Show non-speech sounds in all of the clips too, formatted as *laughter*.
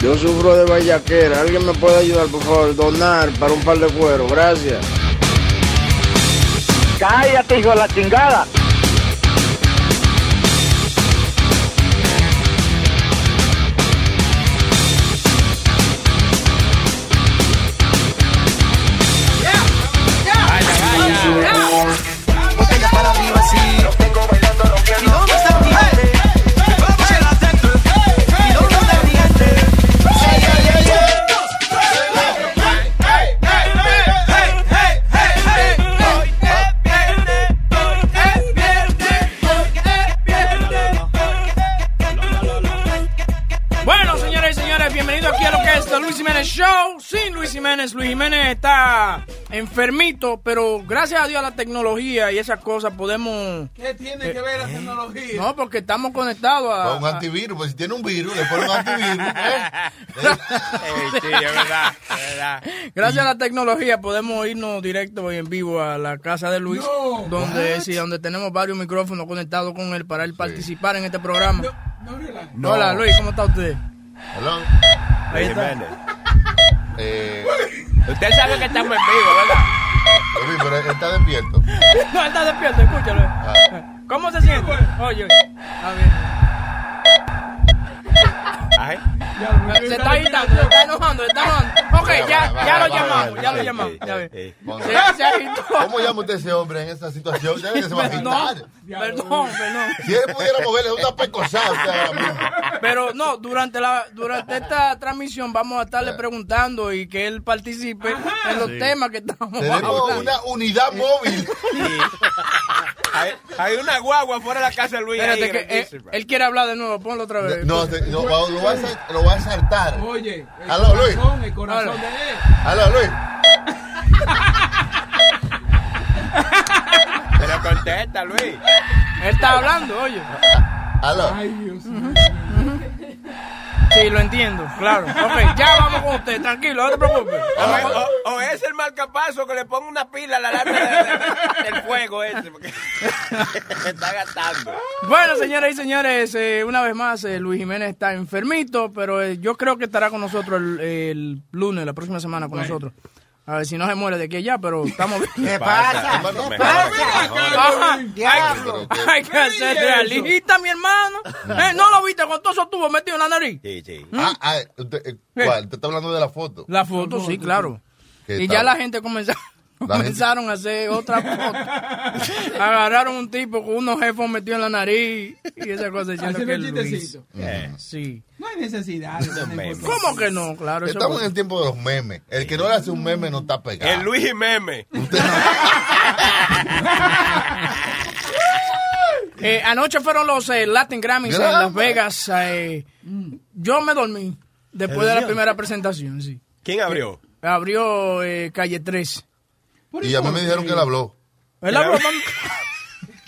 Yo sufro de vallaquera. ¿Alguien me puede ayudar, por favor? Donar para un par de cuero. Gracias. Cállate, hijo de la chingada. Jiménez Show. Sin Luis Jiménez, Luis Jiménez está enfermito, pero gracias a Dios a la tecnología y esas cosas podemos... ¿Qué tiene que ver la tecnología? No, porque estamos conectados a... Con un antivirus, pues si tiene un virus, le pone un antivirus. ¿eh? *laughs* sí, es verdad, Gracias a la tecnología podemos irnos directo y en vivo a la casa de Luis, No, donde sí, donde tenemos varios micrófonos conectados con él para él participar en este programa. No. Hola Luis, ¿cómo está usted? Hello. Ahí está. Eh, Usted sabe que estamos en vivo, ¿verdad? Luis, pero él está despierto. *laughs* No, está despierto, escúchalo. Ah. ¿Cómo se siente? Oye, está bien. Ay. Se está agitando, se está enojando, se está enojando. Ok, ya, ya lo llamamos, ya lo llamamos. Ya ve. ¿Cómo llama usted a ese hombre en esa situación? Ya que se va a agitar. perdón, perdón. Si él pudiera moverle una pecosada usted ahora mismo. Pero no, durante la durante esta transmisión vamos a estarle preguntando y que él participe en los temas que estamos Tenemos hablando. una unidad móvil. Hay, hay una guagua fuera de la casa de Luis. ahí, que él, quiere hablar de nuevo, ponlo otra vez. No, te- no, lo, lo va a, lo saltar. Oye, el Aló, Luis. corazón, el corazón Aló. de él. Aló, Luis. Pero contesta, Luis. Él está hablando, oye. Aló. Ay, Dios mío. Sí, lo entiendo, claro. Ok, ya vamos con usted, tranquilo, no te preocupes. O, o- o es el marcapaso que le ponga una pila a la lata de- de- del fuego ese. Porque *laughs* está gastando. Bueno, señoras y señores, eh, una vez más, eh, Luis Jiménez está enfermito, pero eh, yo creo que estará con nosotros el, el lunes, la próxima semana con nosotros. A ver si no se muere de aquí a allá, pero estamos *laughs* bien. ¿Qué pasa? ¿Qué pasa? Diablo. Hay que ser realista, mi hermano. *laughs* Eh, ¿No lo viste con todo eso tuvo metido en la nariz? Sí, sí. Ah, ah, usted, eh, ¿cuál? ¿Te está hablando de la foto? La foto, sí, claro. ¿Qué Y ya la gente comenzó, *laughs* gente- comenzaron a hacer otra foto. *laughs* Agarraron un tipo con unos jefos metidos en la nariz y esa cosa diciendo que Luis. chistecito. Eh, Sí. No hay necesidad. de. ¿Cómo que no? Claro, Estamos es en el tiempo de los memes. El que no le hace un meme no está pegado. El Luis y Meme. *laughs* Eh, anoche fueron los eh, Latin Grammys en. Las Vegas. eh, yo me dormí después de la primera presentación, sí. ¿Quién abrió? Abrió eh, Calle 3. Y a mí me dijeron que él habló. ¿Él habló?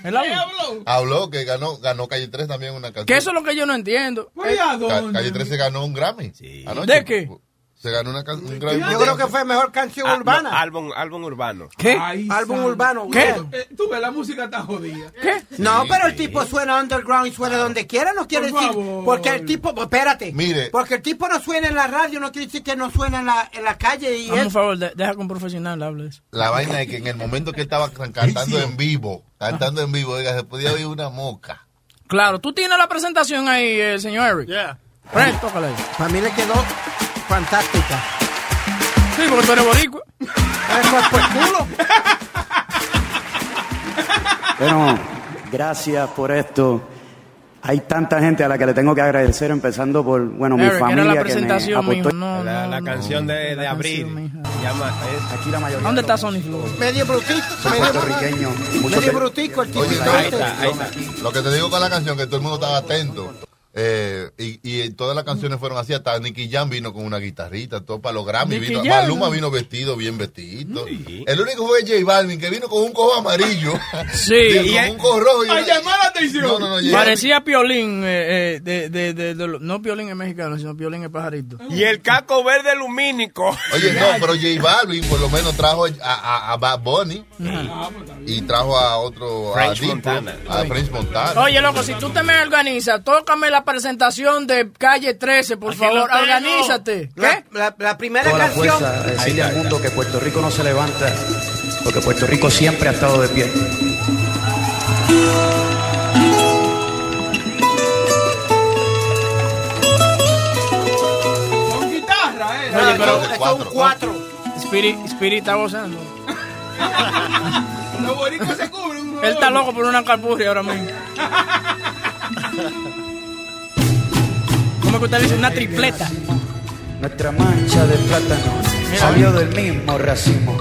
¿Él habló? habló? Que ganó, ganó Calle 3 también una canción. Que eso es lo que yo no entiendo. Calle 3 se ganó un Grammy. Sí. Anoche. ¿De qué? Se ganó una un Grammy. Yo creo que fue mejor canción Ah, no, urbana. álbum, álbum urbano. ¿Qué? Ay, Álbum urbano. ¿Qué? bueno. Eh, tú ves, la música está jodida. ¿Qué? No, pero el tipo suena underground y suena donde quiera, no quiere Por decir. favor. Porque el tipo, espérate. Mire. Porque el tipo no suena en la radio, no quiere decir que no suena en la, en la calle. Y un favor, de- deja que un profesional hable de eso. La vaina es que en el momento que estaba can- cantando en vivo, cantando en vivo, oiga, se podía oír una moca. Claro, tú tienes la presentación ahí, eh, señor Eric. Yeah. Tócala ahí. Para mí le quedó fantástica. Sí, porque tú eres boricua. Eso es por culo. Bueno, gracias por esto. Hay tanta gente a la que le tengo que agradecer, empezando por, bueno, mi Eric, familia la que me aportó. No, La, la no. canción de, de La abril. canción, llama, es- Aquí la mayoría ¿Dónde está Sony Flow? Medio brutico. son Medio, brutico el tipo. Oye, ahí este. está, ahí está. Lo que te digo con la canción, que todo el mundo estaba atento. Eh, y, y todas las canciones fueron así, hasta Nicky Jam vino con una guitarrita, todo para los Grammy. Nicky Vino, vino vestido, bien vestido. El único fue J Balvin, que vino con un cojo amarillo. *laughs* Sí. Y con un cojo rojo. y A una- llamar la atención. No, no, no, Parecía Piolín, eh, eh, de, de, de, no Piolín es mexicano, sino Piolín es pajarito. Y el caco verde lumínico. Oye, no, pero J Balvin por lo menos trajo a, a, a Bad Bunny y trajo a otro, a French Diplo, Montana. a French Montana. Oye, loco, si tú te me organizas, tócame la presentación de Calle 13, por Aquí favor, organízate. La, ¿Qué? la- la primera Toda la canción. fuerza, decirle al mundo que Puerto Rico no se levanta, porque Puerto Rico siempre ha estado de pie. Con guitarra, eh. Oye, pero Esto es un cuatro. Spirit, Spirit está gozando. *laughs* Los boricos se cubren Él está loco por una carpurria ahora mismo. *laughs* ¿Cómo que usted dice? Una tripleta. Nuestra mancha de plátano salió del mismo racimo.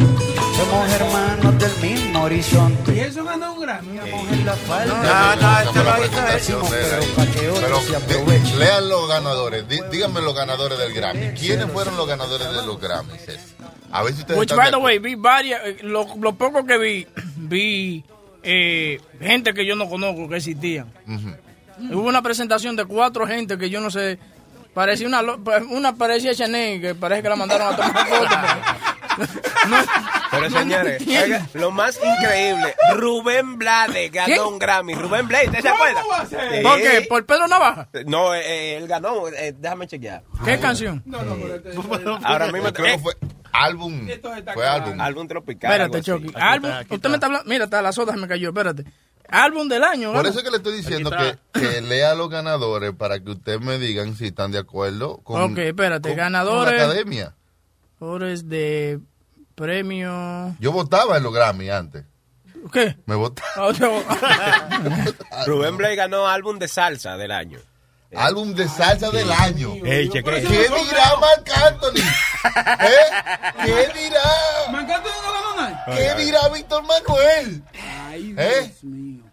Somos hermanos del mismo horizonte. Y eso ganó un Grammy. En la falda. No, no, la lo hizo de. Pero para que otros Pero aprovechen. lean los ganadores, Di- díganme los ganadores del Grammy. ¿Quiénes fueron los ganadores de los Grammys? A ver si ustedes Which, by de the way, vi varias. eh, Lo, lo poco que vi, vi eh, gente que yo no conozco que existían. Hubo una presentación de cuatro gente que yo no sé. Parecía una, una parecía Chanel, que parece que la mandaron a tomar fotos. pero- *laughs* no- Pero no señores, oiga, lo más increíble, Rubén Blades ganó ¿Qué? un Grammy. Rubén Blades, ¿usted se ¿Cómo acuerda? va a ser? Sí. ¿Por qué? ¿Por Pedro Navaja? No, eh, eh, él ganó, eh, déjame chequear. ¿Qué canción? No, no, pero este- Ahora mismo creo que fue álbum. Esto está Fue álbum. álbum tropical. Espérate. Chucky. Álbum, usted me está hablando. Mira, hasta la soda se me cayó, espérate. Álbum del año, Por eso es que le estoy diciendo que, que lea los ganadores para que ustedes me digan si están de acuerdo con, Ok, espérate, con- ganadores. con la academia. Flores de premio. Yo votaba en los Grammy antes. ¿Qué? Me votaba. Ah, *laughs* Rubén Blades ganó álbum de salsa del año. Álbum de salsa del año. Ey. *laughs* ¿Qué dirá Marc Anthony? ¿Eh? ¿Qué dirá? Me encanta no ganó nada. ¿Qué dirá Víctor Manuel? Ay, ¿Eh? Dios mío.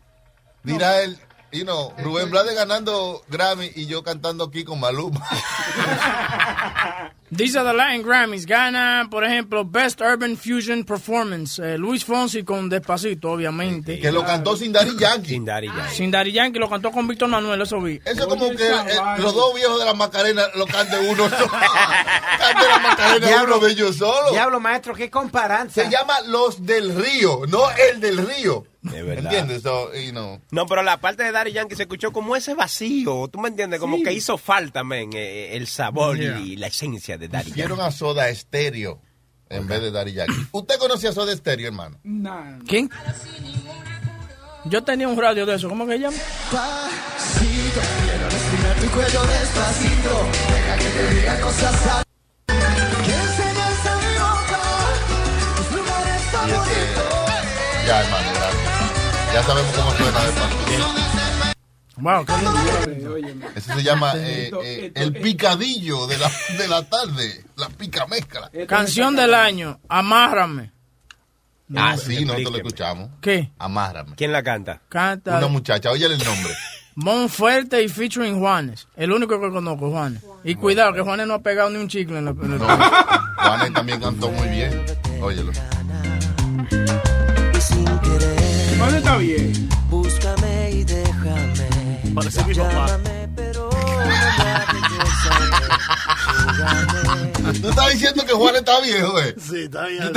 Dirá él, you know, Rubén Blades ganando Grammy y yo cantando aquí con Maluma. *laughs* These are the Latin Grammys. Gana, por ejemplo, Best Urban Fusion Performance. eh, Luis Fonsi con Despacito, obviamente. que lo cantó sin Daddy Yankee. Sin Daddy Yankee. Sin Daddy Yankee lo cantó con Víctor Manuel, eso vi. Eso es como que eh, los dos viejos de la Macarena lo cante uno *laughs* solo. cante la Macarena Diablo. uno de ellos solo. Diablo, maestro, qué comparanza. Se llama Los del Río, no el del Río. De verdad. ¿Entiendes? So, you know. No, pero la parte de Daddy Yankee se escuchó como ese vacío. ¿Tú me entiendes? Como Sí. que hizo falta, men, eh, el sabor Yeah. y la esencia de Daddy Hicieron Yankee. a Soda Stereo en vez de Daddy Yankee. *clears throat* ¿Usted conocía a Soda Stereo, hermano? Nah. ¿Quién? Yo tenía un radio de eso, ¿cómo que se llama? Y este, ya, hermano, gracias. Ya sabemos cómo suena de paso. Wow, qué lindo. Oye, óyeme. Eso se llama eh, eh, el picadillo de la, de la tarde, la pica mezcla. Canción del año, Amárrame. Ah, sí, nosotros lo explíqueme. escuchamos. ¿Qué? Amárrame. ¿Quién la canta? Canta Una muchacha, óyele el nombre. *laughs* Mon Fuerte y featuring Juanes. El único que conozco, Juanes. Y cuidado, que Juanes no ha pegado ni un chicle en la... en la- No, Juanes también cantó muy bien. Óyelo. ¿Dónde está bien? Búscame y déjame. Parece mi papá. Pero Tú estás diciendo que Juan está viejo, eh. Sí, está bien.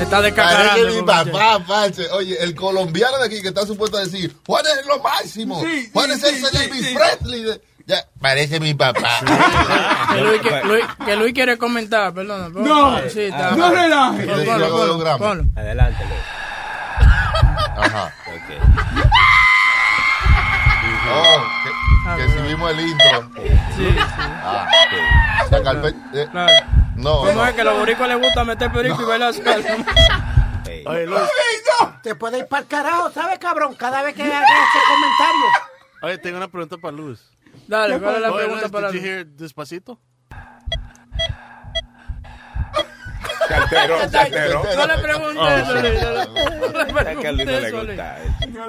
Está descacarando, Parece mi papá, parce. Oye, el colombiano de aquí que está supuesto a decir, Juan es lo máximo. Sí, Juan es el sí, Elvis. Presley. de- Ya, parece mi papá. Que Luis, que, Luis, que Luis quiere comentar, perdona. pon- No, sí, está. no relajes. De. Adelante, Luis. Ajá. Ok. Oh, que, que si vimos el intro. Sí, Ah, saca el pe- eh, claro. No, ¿Cómo no. es que a los boricos les gusta meter perico y bailar salsa? *laughs* Ey. Oye, Luis, Te puede ir para el carajo, ¿sabes, cabrón? Cada vez que hagas ese comentario. oye, tengo una pregunta para Luis. Dale, ¿cuál es la Oye, pregunta Luis, para did you hear Despacito? Le eso, *laughs* Luis. gusta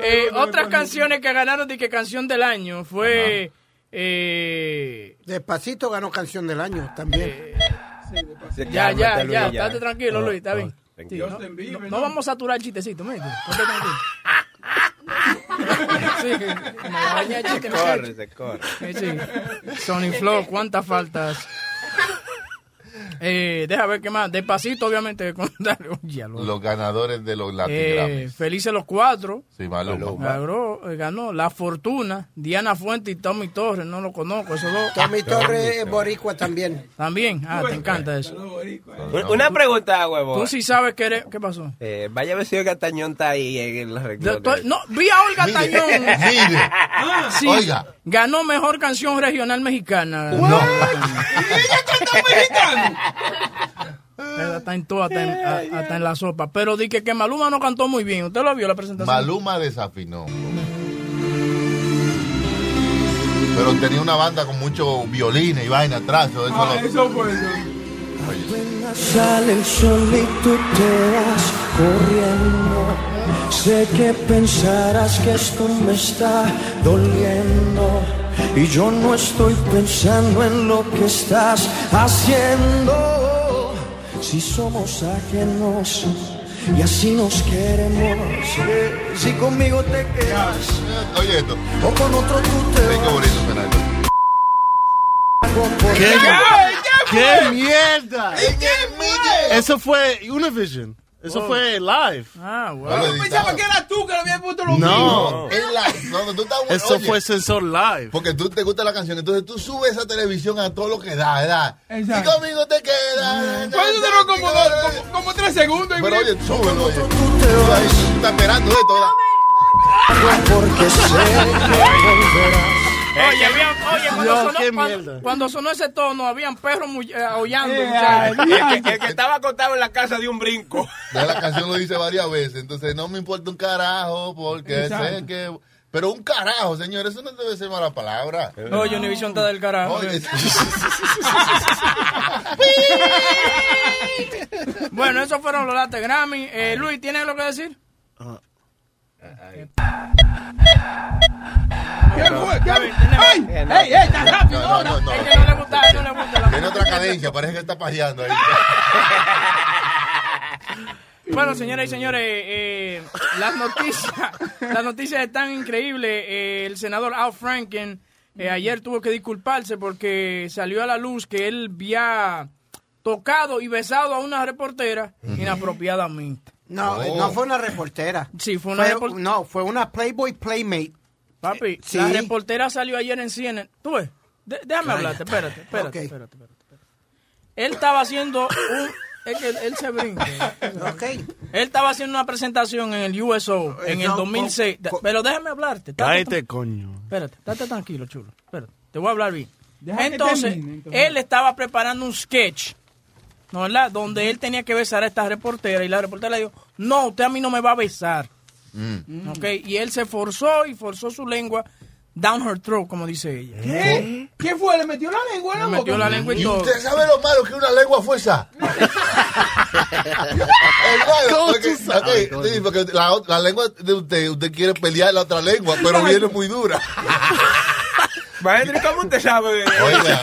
Eh, otras canciones que ganaron de que canción del año fue eh, Despacito ganó canción del año también. ya, ya, Cálmate, ya, Luis, ya. estate tranquilo, Luis, está bien. Sí, tranquilo. no, no- no vamos a saturar el chistecito, mire. Ponte tranquilo. *laughs* Sí, me va a dañar el chiste, Corre, muchacho. se corre. Sí, sí. Sony Flow, ¿cuántas faltas? Eh, deja ver qué más. Despacito, obviamente. con- dale, oye, lo- Los ganadores de los Latin Eh, felices los cuatro. Sí, Maluma. Ganó, eh, ganó La Fortuna, Diana Fuente y Tommy Torres. No lo conozco, esos dos. Tommy Torres es boricua también. También. Ah, te encanta eso. Una pregunta, huevo. Tú sí sabes que eres. ¿Qué pasó? Eh, vaya vestido que Tañón está ahí en los estoy- no, vi a Olga Tañón. *laughs* Mire. Sí, Oiga. ganó mejor canción regional mexicana. *laughs* *laughs* Ella *laughs* Está en todo, hasta en, a- hasta en la sopa. Pero di que, que Maluma no cantó muy bien. ¿Usted lo vio la presentación? Maluma desafinó. Pero tenía una banda con mucho violines y vaina atrás. Eso, Ah, lo- eso fue eso. Sale el sol y tú te vas corriendo. Sé que pensarás que esto me está doliendo. Y yo no estoy pensando en lo que estás haciendo. Si somos ajenos y así nos queremos. Si conmigo te quedas Oye esto. o con otro tú te bonito esto. ¿Qué, ¿Qué? ¿Qué mierda? ¿Qué Eso fue Univision. Eso Oh. fue live. Ah, Yo pensaba que era tú que lo habías puesto los No. Es la- no, no, tú estás- Eso oye, fue Sensor Live. Porque tú te gusta la canción, entonces tú subes esa televisión a todo lo que da, ¿verdad? Exacto. Y conmigo te quedas. Pues eso duró como, como, como tres segundos. y Pero mira- oye, súbelo, oye. Tú estás esperando esto, ¿verdad? Porque sé que volverás. Oye, habían- oye, cuando, No, sonó, qué cuando- sonó ese tono, habían perros eh, aullando. Muchachos. El que, el que estaba acostado en la casa de un brinco. Ya la canción lo dice varias veces, entonces no me importa un carajo porque sé que... Pero un carajo, señor, eso no debe ser mala palabra. Oye, Univision está del carajo. Oye, *laughs* Bueno, esos fueron los lates Grammy. Eh, Luis, ¿tienes algo que decir? ¿Qué fue? Está ¿Qué? bien, tenemos- ¡Ey! ¡Ey, ey! ¡Tan rápido No, no, ahora! no, no. Es que no le gusta, no le gusta la Tiene otra cadencia, parece que está pajeando ahí. *laughs* Bueno, señoras y señores, eh, las noticias, las noticias están increíbles. Eh, el senador Al Franken eh, ayer tuvo que disculparse porque salió a la luz que él había tocado y besado a una reportera inapropiadamente. No, Oh. no fue una reportera. Sí, fue una Fue- repor- no, fue una Playboy Playmate. Papi, Sí. la reportera salió ayer en CNN. Tú ves, De- déjame hablarte, espérate, espérate, Ok. espérate, espérate, espérate. Él estaba haciendo un... Es que él, él se brinca. Ok. Él estaba haciendo una presentación en el USO en el No, 2006. con- con- Pero déjame hablarte. Cállate, coño. Espérate, estate tranquilo, chulo. Espérate, te voy a hablar bien. Entonces, termine, entonces. él estaba preparando un sketch, ¿no verdad? Donde él tenía que besar a esta reportera y la reportera le dijo, no, usted a mí no me va a besar. Mm. ¿Ok? Y él se forzó y forzó su lengua down her throat, como dice ella. ¿Qué? ¿Qué fue? ¿Le metió la lengua en la Le boca? metió la lengua y ¿Y todo. usted sabe lo malo que una lengua fue esa? *laughs* Hermano, ¿Cómo porque, tú sabes, ok, sí, porque la, ot- la lengua de usted, usted quiere pelear la otra lengua, pero viene muy dura. *laughs* Maestro, ¿y ¿cómo usted sabe? Oiga,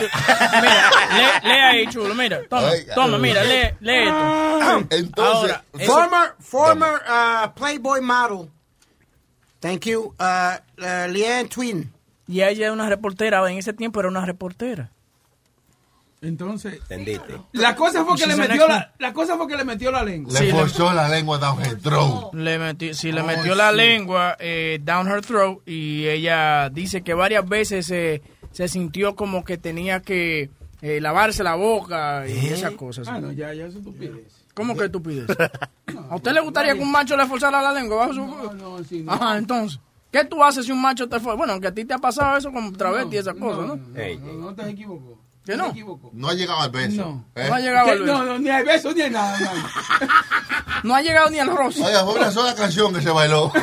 Mira, lee, lee ahí, chulo, mira. Toma, Oiga. toma, mira, lee, lee esto. entonces, Ahora, Former, former uh, Playboy model. Thank you. Uh, uh, Leanne Twin. Y ella es una reportera, en ese tiempo era una reportera. Entonces, Entendiste. la cosa fue que She's le metió la, la cosa fue que le metió la lengua. le sí, le- forzó la lengua down her throat. Le metió, sí, le metió la lengua eh, down her throat y ella dice que varias veces se, se sintió como que tenía que eh, lavarse la boca y esas cosas. Ah, no, ya, ya eso tú pides. ¿Cómo que tú pides? *laughs* ¿A usted le gustaría que un macho le forzara la lengua bajo su... No, no, sí, no. Ajá, entonces. ¿Qué tú haces si un macho te fue? Bueno, aunque a ti te ha pasado eso con travesti y esas cosas, ¿no? No, no, no te equivocó. ¿Que no? ha llegado al beso. No. ¿eh? No ha llegado al beso. No, no, ni hay besos ni hay nada. *laughs* No ha llegado ni al rostro. Oiga, fue una sola canción que se bailó. *laughs*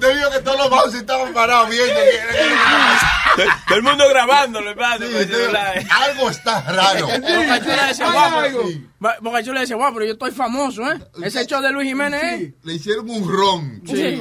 Te digo que todos los bouncers estaban parados viendo. Todo el mundo grabándolo, hermano. Sí, sí, algo está raro. Bocachula decía, Bocachula decía, guau, pero yo estoy famoso, ¿eh? Ese show de Luis Jiménez, ¿eh? Le hicieron un ron. Sí.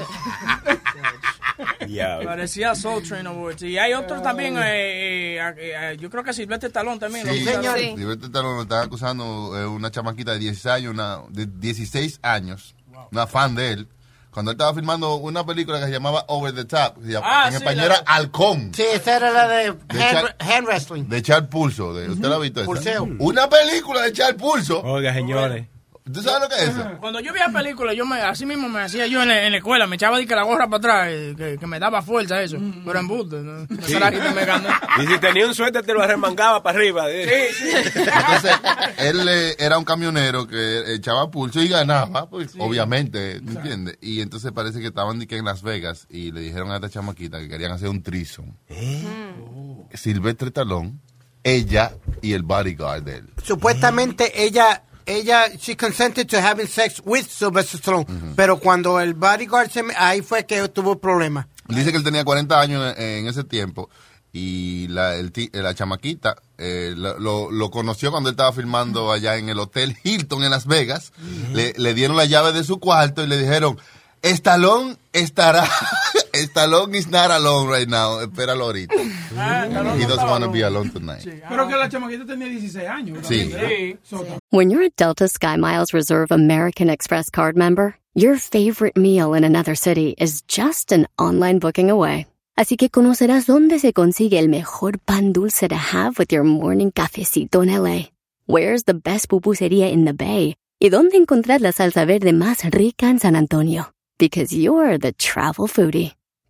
Diablo. Parecía Soul Train Awards. Y hay otros también, eh, eh, eh, yo creo que Silvestre Talón también. Sí, lo acusaron. Silvestre Stallone lo estaba acusando eh, una chamaquita de 16 años, una, de 16 años, una fan de él, cuando él estaba filmando una película que se llamaba Over the Top, Ah, en sí, español la- era Halcón, Sí, esa era la de hand, Char- hand wrestling. de echar pulso. De, ¿Usted la ha visto esa? Pulseo. Una película de echar pulso. Oiga, señores. ¿Tú sabes lo que es eso? Cuando yo veía películas, yo me, así mismo me hacía yo en la, en la escuela, me echaba de que la gorra para atrás, eh, que, que me daba fuerza eso. Pero en busto, ¿no? Sí. Me ganó. *laughs* Y si tenía un suéter, te lo arremangaba para arriba. Sí, sí. Entonces, él eh, era un camionero que echaba pulso y ganaba, pues, obviamente, ¿me entiendes? Y entonces parece que estaban en Las Vegas y le dijeron a esta chamaquita que querían hacer un trison. Silvestre Talón, ella y el bodyguard de él. Supuestamente ella, ella, she consented to having sex with Sylvester Stallone. Pero cuando el bodyguard se, me- ahí fue que tuvo problemas. Dice que él tenía 40 años en, en ese tiempo y la, el ti- la chamaquita eh, lo, lo- lo conoció cuando él estaba filmando allá en el Hotel Hilton en Las Vegas. le, le dieron la llave de su cuarto y le dijeron, Estalón estará, Estalón is not alone right now, espéralo ahorita. He doesn't want to be alone tonight. Pero que la chamaquita tenía 16 años. Sí. Sí. When you're a Delta SkyMiles Reserve American Express card member, your favorite meal in another city is just an online booking away. Así que conocerás dónde se consigue el mejor pan dulce to have with your morning cafecito en LA. Where's the best pupusería in the Bay? Y dónde encontrar la salsa verde más rica en San Antonio. Because you're the travel foodie.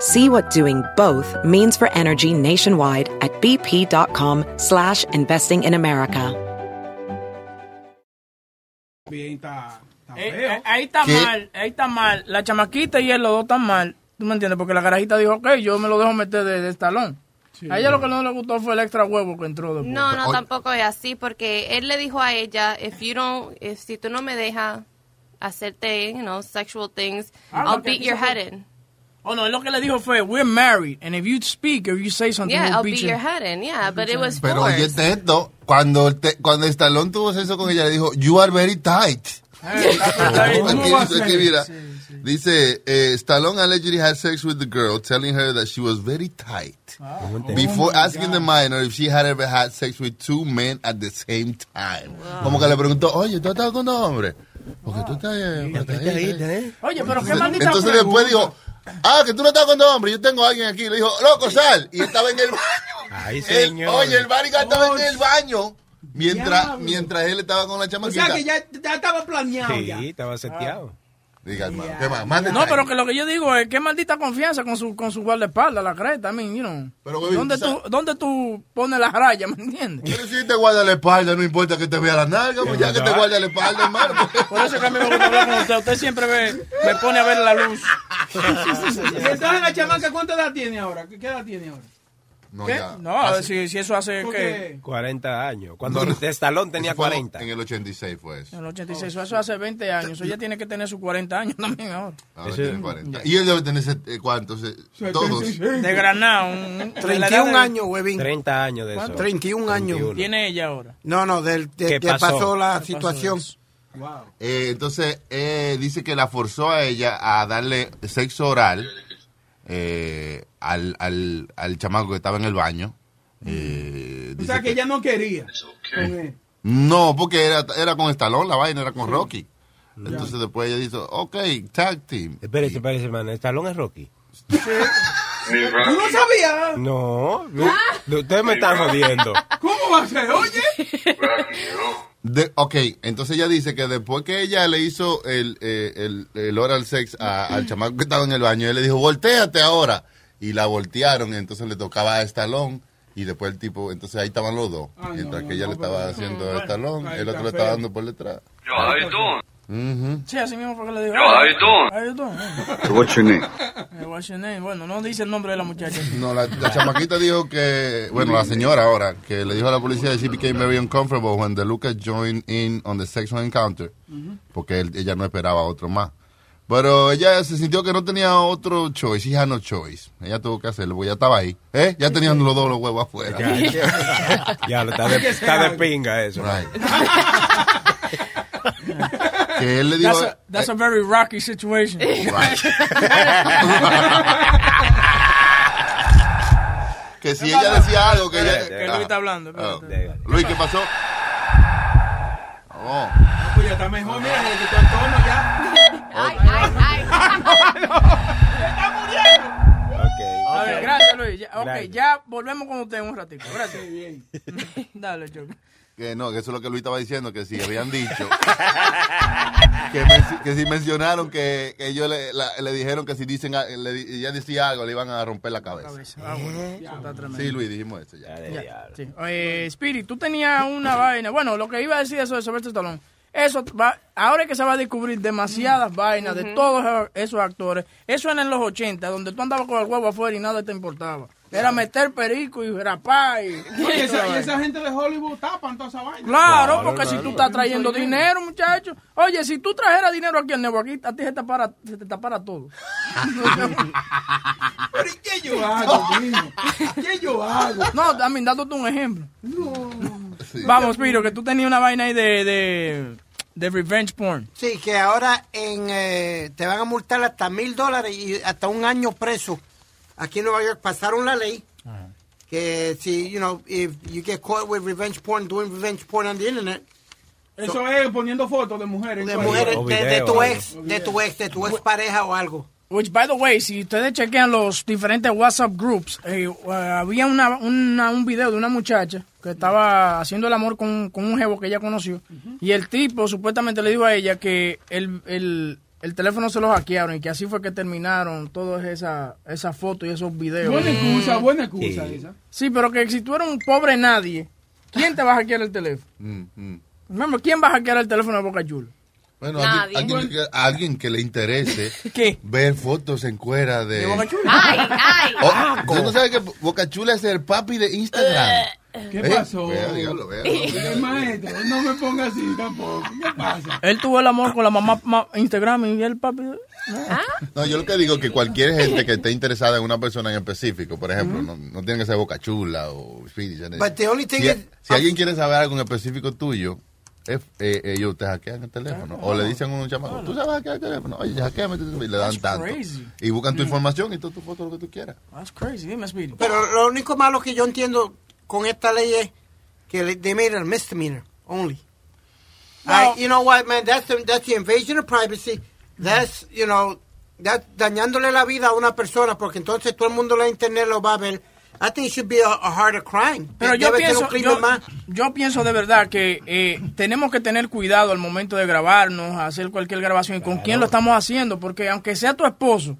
See what doing both means for energy nationwide at bp.com slash investing in America. bien, está, está Eh, eh, ahí está ¿Qué? mal, ahí está mal. La chamaquita y él, los dos están mal. ¿Tú me entiendes? Porque la garajita dijo, ok, yo me lo dejo meter de, de estalón. A ella lo que no le gustó fue el extra huevo que entró después. No, no, tampoco es así, porque él le dijo a ella, if you don't, if, si tú no me dejas hacerte, you know, sexual things, Ah, I'll beat your head in. Oh, no, lo que le dijo fue, we're married, and if you speak or you say something, Yeah, we'll I'll beat beat you. your head in, yeah, but it was Pero oye esto, cuando, te- cuando Stallone tuvo sexo con ella, le dijo, you are very tight. *laughs* ¿Cómo Aquí va a dice, eh, Stallone allegedly had sex with the girl, telling her that she was very tight. Before asking the minor if she had ever had sex with two men at the same time. Como que le preguntó, oye, ¿tú has estado con dos hombres? Porque tú estás... eh, ¿eh? Oye, pero qué maldita entonces pregunta. después dijo, ah, que tú no estás con dos hombres, yo tengo a alguien aquí. Le dijo, loco, sal. Y estaba en el baño. Ay, señor. oye, el bodyguard estaba en el baño. Mientras, Diablo. mientras él estaba con la O chamaquita. sea que ya, ya estaba planeado. Sí, ya. estaba seteado. Diga, hermano, ¿qué más? Más No, pero que lo que yo digo es qué maldita confianza con su con su guardaespaldas, la creta, I mean, you know. Pero, baby, ¿Dónde, tú ¿Dónde tú pones las rayas, me entiendes? Pero si te guarda la espalda, no importa que te vea la nalga, pues ya que te guarda la espalda, hermano. pues. *laughs* Por eso que a mí me gusta hablar con usted. Usted siempre ve, me pone a ver la luz. *laughs* Y entonces la chamaca, ¿cuánta edad tiene ahora? ¿Qué qué edad tiene ahora? No, ¿Qué? ya. No, a ver si, si eso hace que... 40 años. Cuando No, no. de Stallone tenía Eso fue 40. En el 86 fue eso. En el 86, eso hace 20 años. Ella tiene que tener sus 40 años también ahora. Ahora tiene 40. Y él debe tener, eh, ¿cuántos? Eh, Todos. De Granada. Un, de la edad 31 de- años, huevín. 30 años de eso. 31 años. Tiene ella ahora. No, no, del, de, ¿Qué que pasó? pasó la ¿Qué pasó situación. eso? Eh, entonces, eh, dice que la forzó a ella a darle sexo oral eh, al, al, al chamaco que estaba en el baño. Eh, O sea que ella no quería. No, porque era, era con Estalón la vaina, era con Rocky. Entonces después ella dice, ok, tag team. Espérese, espérese, hermano. ¿Stallone es Rocky? ¿Tú no sabías? No, ustedes me están jodiendo. ¿Cómo va a ser? Oye. De- ok, entonces ella dice que después que ella le hizo el, eh, el, el oral sex a- al chamaco que estaba en el baño, él le dijo, volteate ahora. Y la voltearon, entonces le tocaba a Estalón. Y después el tipo, entonces ahí estaban los dos. Ay, Mientras no, que ella no, le estaba haciendo Estalón, el otro le estaba dando por detrás. Yo, Sí, así mismo fue que le dijo. Yo, how you doing? How you doing? What's your name? What's your name? Bueno, no dice el nombre de la muchacha. No, la, la chamaquita dijo que, bueno, la señora ahora, que le dijo a la policía que she became very uncomfortable when the Lucas joined in on the sexual encounter, porque él- ella no esperaba otro más. Pero ella se sintió que no tenía otro choice, she had no choice. Ella tuvo que hacerlo, porque ya estaba ahí. ¿Eh? Ya tenían los dos los huevos afuera. Ya, lo está de, *laughs* está de pinga eso. *laughs* *laughs* Que él le dijo... That's a, that's a very rocky situation. *laughs* que si ella decía algo, que ella... Que Luis está hablando. Ah. Luis, ¿qué pasó? Oh. No, pues ya está mejor, mira, se le quitó el tono ya. Ay, ay, ay. *laughs* Está muriendo. A ver, gracias, Luis. Ya, ok, Gracias. ya volvemos con usted un ratito. Gracias. *laughs* Dale, Choco. Que no, que eso es lo que Luis estaba diciendo, que si *laughs* habían dicho, que, si mencionaron que, que ellos le, la- le dijeron que si dicen, le ella decía algo, le iban a romper la cabeza. Ah, bueno, eso está tremendo. Sí, Luis, dijimos eso ya. Ya, sí. Eh, Spirit, tú tenías una vaina. Bueno, lo que iba a decir eso de Sylvester Stallone. Eso va, ahora es que se va a descubrir demasiadas vainas de todos esos actores. Eso era en los 80, donde tú andabas con el huevo afuera y nada te importaba. Era meter perico y rapar y... *laughs* Esa, y esa gente de Hollywood tapan toda esa vaina. Claro, porque si tú estás trayendo dinero, muchacho. Oye, si tú trajeras dinero aquí en Nuevo aquí, a ti se te para, se te tapara todo. *laughs* Pero ¿y qué yo hago, *laughs* niño? ¿Qué yo hago? No, también dándote un ejemplo. Vamos, Piro, que tú tenías una vaina ahí de, de, de revenge porn. Sí, que ahora en, eh, te van a multar hasta mil dólares y hasta un año preso. Aquí en Nueva York pasaron la ley que si, you know, if you get caught with revenge porn, doing revenge porn on the internet, Eso es poniendo fotos de mujeres. de mujeres, de, de tu ex, de tu ex, de tu ex pareja o algo. Which, by the way, si ustedes chequean los diferentes WhatsApp groups, eh, uh, había una, una- un video de una muchacha que estaba haciendo el amor con, con un jevo que ella conoció. Y el tipo supuestamente le dijo a ella que el, el, el teléfono se lo hackearon y que así fue que terminaron todas esas esas fotos y esos videos. Buena excusa, buena excusa esa. Sí, pero que si tú eres un pobre nadie, ¿quién te va a hackear el teléfono? Mm, mm. Remember, ¿quién va a hackear el teléfono de Boca Chula? Bueno, alguien, alguien, que- alguien que le interese *laughs* ver fotos en cuera de... De Boca Chula. Ay, ay. Oh, ¿Usted no sabe que Boca Chula es el papi de Instagram? ¿Qué Eh, pasó? vea, dígalo, vea. El maestro, no me ponga así tampoco. ¿Qué pasa? Él tuvo el amor con la mamá ma- Instagram y el papi... No, yo lo que digo es que cualquier gente que esté interesada en una persona en específico, por ejemplo, no, no tiene que ser Boca Chula o Speedy. ¿sabes? But the only thing si, is- si alguien quiere saber algo en específico tuyo, eh, ellos te hackean el teléfono. O le dicen a un chamaco, tú sabes hackear el teléfono. Oye, hackeame tu teléfono", y le dan That's tanto. crazy. Y buscan tu información y toda tu foto, lo que tú quieras. That's crazy. Pero lo único malo que yo entiendo con esta ley es que le- they made it a misdemeanor only. I- you know what, man? That's the, that's the invasion of privacy. That's, you know, that's dañándole la vida a una persona porque entonces todo el mundo en la internet lo va a ver. I think it should be a, a harder crime. Pero yo Debe pienso, yo, pienso de verdad que eh, tenemos que tener cuidado al momento de grabarnos, hacer cualquier grabación y con quién lo estamos haciendo, porque aunque sea tu esposo,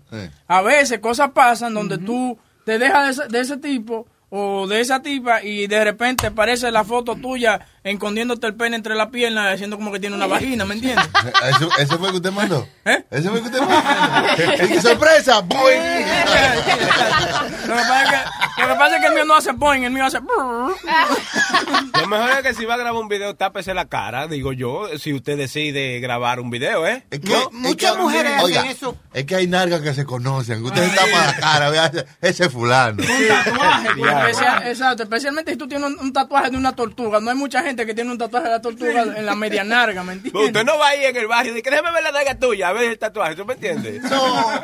a veces cosas pasan donde tú te dejas de ese, de ese tipo o de esa tipa y de repente aparece la foto tuya escondiéndote el pene entre las piernas, haciendo como que tiene una vagina, ¿me entiendes? *laughs* ¿Eso, ¿Eso fue que usted mandó? ¿Eh? ¿Eso fue que usted mandó? ¡Y ¡Sorpresa! ¡Boing! *laughs* Lo que pasa es que, lo que, pasa es que el mío no hace boing, el mío hace... *laughs* Lo mejor es que si va a grabar un video, tápese la cara, digo yo, si usted decide grabar un video, ¿eh? Es que, es que- oiga, Es que hay nargas que se conocen. Usted se tapa la cara, vea, ese- fulano. Especial- exacto, especialmente si tú tienes un, un tatuaje de una tortuga. No hay mucha gente que tiene un tatuaje de la tortuga en la media narga, ¿me entiendes? Pero usted no va ahí en el barrio y dice, déjame ver la daga tuya, a ver el tatuaje, ¿tú me entiendes? *laughs* No.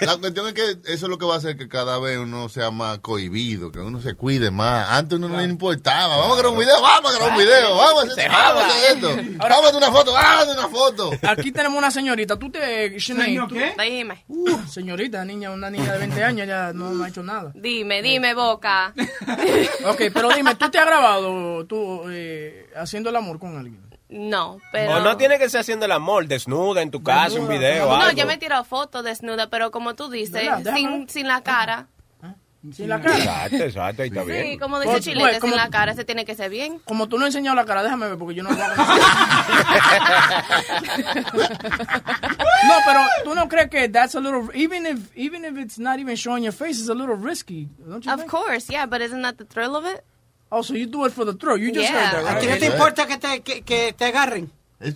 La cuestión es que eso es lo que va a hacer que cada vez uno sea más cohibido, que uno se cuide más. Antes uno no le importaba. Vamos a grabar un video, vamos a grabar un video, vamos a hacer, Se vamos a hacer esto. Vamos a hacer una foto, vamos a hacer una foto. Aquí tenemos una señorita. ¿Tú te... ¿Señor tú- qué? Dime, Uh, señorita, niña, una niña de 20 años ya no, no ha hecho nada. dime, dime, boca. Ok, pero dime, ¿tú te has grabado tú eh, haciendo el amor con alguien? No, pero... O no tiene que ser haciendo el amor, desnuda en tu casa, un video, No, algo. yo me he tirado fotos desnuda, pero como tú dices, sin, sin la cara. Sin la cara. Exacto, exacto, ahí está Sí, bien. como Pues, dice pues, como- sin la cara, se tiene que ser bien. Como tú no has enseñado la cara, déjame ver porque yo no lo hago. *laughs* No, pero tú no crees que that's a little even if even if it's not even showing your face, it's a little risky, don't you Of think? course, yeah, but isn't that the thrill of it? Oh, so you do it for the thrill. You just Yeah. heard that, ¿A ti right? no te importa que te, que, que te agarren?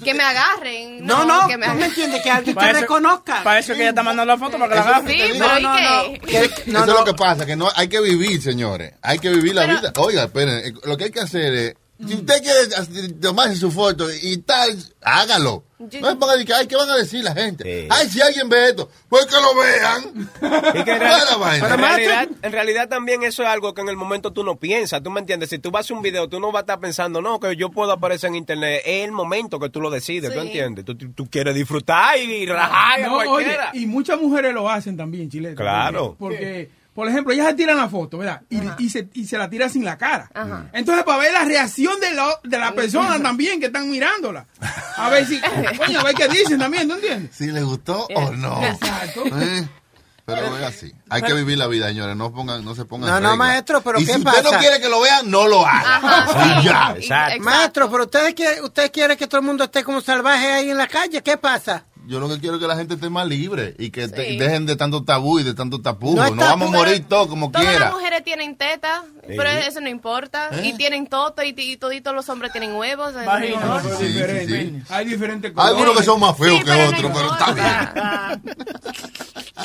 Que me agarren. No, no, que me tú me agarren. entiendes, que alguien te Para eso- reconozca. Para eso que ella está mandando la foto para que la *laughs* Eso es lo agarre. que te Sí, digo. pero ¿y no, no, Eso no. es lo que pasa, que no hay que vivir, señores. Hay que vivir la Pero- vida. Oiga, esperen, eh, lo que hay que hacer es, si usted quiere hacer- tomarse su foto y tal, hágalo. Yo- No es para decir que, ay, ¿qué van a decir la gente? Sí. Ay, si alguien ve esto, pues que lo vean. *laughs* Y que en, No real- es la vaina. en realidad, en realidad también eso es algo que en el momento tú no piensas, tú me entiendes, si tú vas a hacer un video, tú no vas a estar pensando, no, que yo puedo aparecer en internet, es el momento que tú lo decides, ¿tú Sí. entiendes? Tú, tú- tú quieres disfrutar y rajar a No, oye, cualquiera. y muchas mujeres lo hacen también, Chile. Claro. Porque, por ejemplo, ellas se tiran la foto, ¿verdad? Y, y se, y se la tira sin la cara. Entonces, para ver la reacción de, lo- de la persona también que están mirándola. A ver si, coño, a ver qué dicen también, ¿tú entiendes? Si le gustó o no. Exacto. Eh, Pero es así. Hay que vivir la vida, señores. No, pongan, no se pongan No, no, maestro, pero y ¿qué si usted no pasa? quiere que lo vean, no lo haga. Ajá, Y ya. exacto. Maestro, pero ustedes quieren, usted quiere que todo el mundo esté como salvaje ahí en la calle. ¿Qué pasa? Yo lo que quiero es que la gente esté más libre y que te- Sí. dejen de tanto tabú y de tanto tapujo. No vamos a morir todos como Todas quiera. las mujeres tienen teta, pero eso no importa. ¿Eh? Y tienen toto y, y toditos los hombres tienen huevos. eso no Vagina. importa. Pero Sí, sí, diferente. sí. Hay diferentes Hay algunos que son más feos Sí, que otros, pero está bien.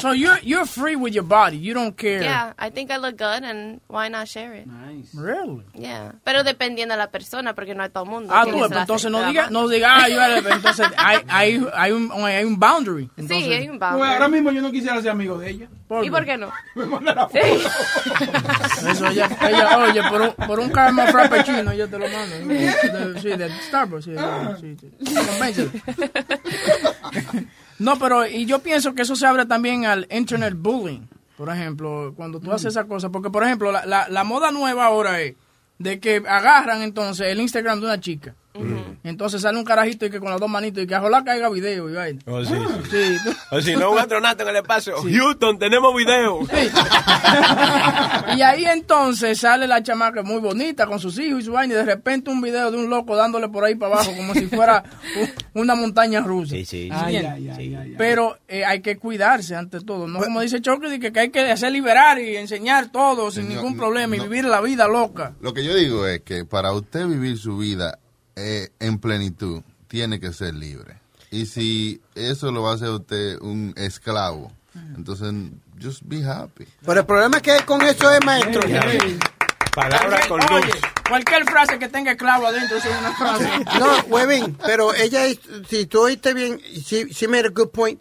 So you're you're free with your body. You don't care. Yeah, I think I look good and why not share it? Really? Yeah. Pero dependiendo de la persona, porque no es todo el mundo. Ah, tú, pues, entonces no se la diga, manda. no diga, ah, you gotta- entonces hay, hay, hay, un, hay un boundary. Entonces, Sí, hay un Pues ahora mismo yo no quisiera ser amigo de ella. ¿Y por qué no? *laughs* Me manda la foto. *laughs* Eso ella, ella, oye, por un, por un caramel frappuccino yo te lo mando. De- sí, de Starbucks. Sí, sí, sí. Convéncelo. No, pero y yo pienso que eso se abre también al internet bullying. Por ejemplo, cuando tú haces esa cosa. Porque, por ejemplo, la, la, la moda nueva ahora es de que agarran entonces el Instagram de una chica. Entonces sale un carajito y que con las dos manitos y que ojalá caiga video y vaina. Oh, sí. Sí, tú- O si no, un astronauta en el espacio. Houston, tenemos video. *laughs* y ahí entonces sale la chamaca muy bonita con sus hijos y su vaina y de repente un video de un loco dándole por ahí para abajo como si fuera una montaña rusa. Sí, sí. Ay, ay, ay, ay, ay. Pero eh, hay que cuidarse ante todo. No como dice Choque, que, hay que hacer liberar y enseñar todo sin Señor, ningún problema y vivir la vida loca. Lo que yo digo es que para usted vivir su vida eh, en plenitud, tiene que ser libre. Y si eso lo va a hacer usted un esclavo, entonces, just be happy. Pero el problema que hay con eso es, maestro. Palabras con luz. Oye, cualquier frase que tenga clavo adentro es una frase. No, Webin, pero ella, es- si tú oíste bien, she, she made a good point.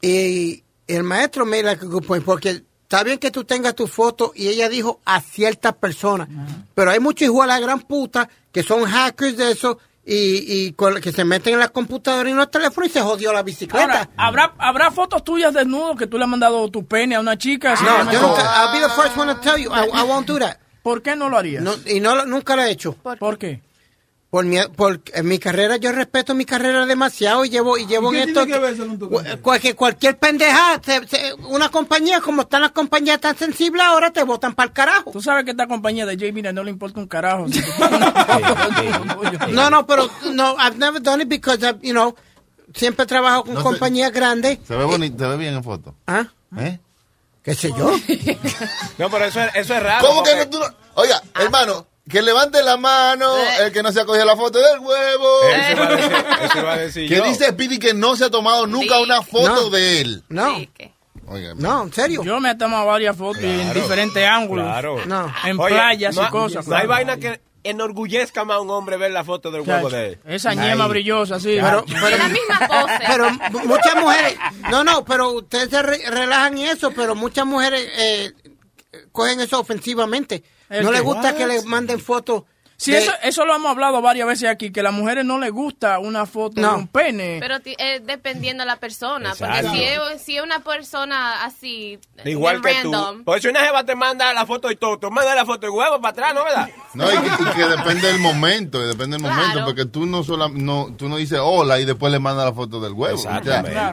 Y el maestro made like a good point, porque está bien que tú tengas tu foto y ella dijo a ciertas personas, pero hay muchos hijos a la gran puta que son hackers de eso y, y con- que se meten en la computadora y en los teléfonos y se jodió la bicicleta. Ahora, ¿habrá, ¿habrá fotos tuyas desnudo que tú le has mandado tu pene a una chica? no, yo nunca, I'll be the first one to tell you, I, I won't do that. ¿Por qué no lo harías? No, y no, lo- nunca lo he hecho. ¿Por qué? Por mi, por en mi carrera, yo respeto mi carrera demasiado y llevo, y llevo ¿Y qué en esto. que cualquier, cualquier pendeja, se- se- una compañía, como están las compañías tan sensibles ahora, te votan para el carajo. Tú sabes que esta compañía de JB no le importa un carajo. *laughs* No, no, pero no, I've never done it because, I've, you know, siempre trabajo con No compañías grandes. Se ve bonito, se ve bien en foto. ¿Ah? ¿Eh? ¿Qué sé yo? *laughs* No, pero eso es, eso es raro. ¿Cómo que no tú no- Oiga, hermano, que levante la mano el que no se ha cogido la foto del huevo. Eso iba a decir, eso iba a decir Que yo. dice Speedy que no se ha tomado nunca Sí. una foto No. de él. No, no, en serio. Yo me he tomado varias fotos y en diferentes ángulos. Claro. No. En Oye, playas no, y cosas. No hay claro. vaina que enorgullezca más a un hombre ver la foto del huevo de él. Esa ñema brillosa, sí. Pero, la misma pose. pero mu- muchas mujeres, no, no, pero ustedes se re- relajan en eso, pero muchas mujeres eh, cogen eso ofensivamente. ¿El no le qué? gusta What? que le manden fotos. Sí, de- eso, eso lo hemos hablado varias veces aquí, que a las mujeres no les gusta una foto No. de un pene. Pero eh, dependiendo de la persona. Exacto. Porque si es, si es una persona así. Igual bien que tú. random, Porque si una jeva te manda la foto y todo, tú manda la foto y huevo para atrás, ¿no verdad? *laughs* No, y que, y que depende del momento, y depende del momento, Claro. porque tú no sola, no, tú no dices hola y después le mandas la foto del huevo. O sea,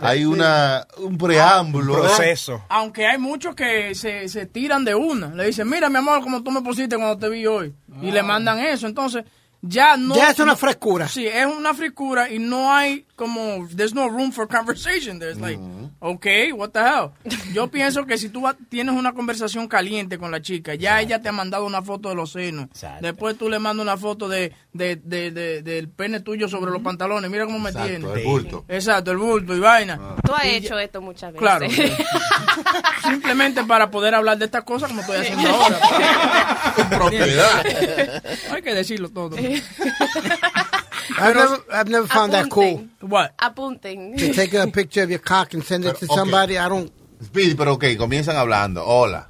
hay una, un preámbulo. Proceso. Aunque hay muchos que se, se tiran de una. Le dicen, mira, mi amor, como tú me pusiste cuando te vi hoy. Y le mandan eso. Entonces, ya no... Ya es una frescura. Sí, es una frescura y no hay como... There's no room for conversation. There's like, okay, what the hell. Yo *laughs* pienso que si tú va- tienes una conversación caliente con la chica, ya ella te ha mandado una foto de los senos. Después tú le mandas una foto de, de, de- de- del pene tuyo sobre los pantalones. Mira cómo me tiene. el bulto. Exacto, el bulto y vaina. Tú has Y hecho esto muchas veces. Claro. *laughs* Simplemente para poder hablar de estas cosas como estoy haciendo ahora. *laughs* propiedad. Hay que decirlo todo. *laughs* I've never, I've never found that cool. What? Apunten. To take a picture of your cock and send it to Pero, ok. somebody. I don't. Speedy, pero ok, comienzan hablando. Hola.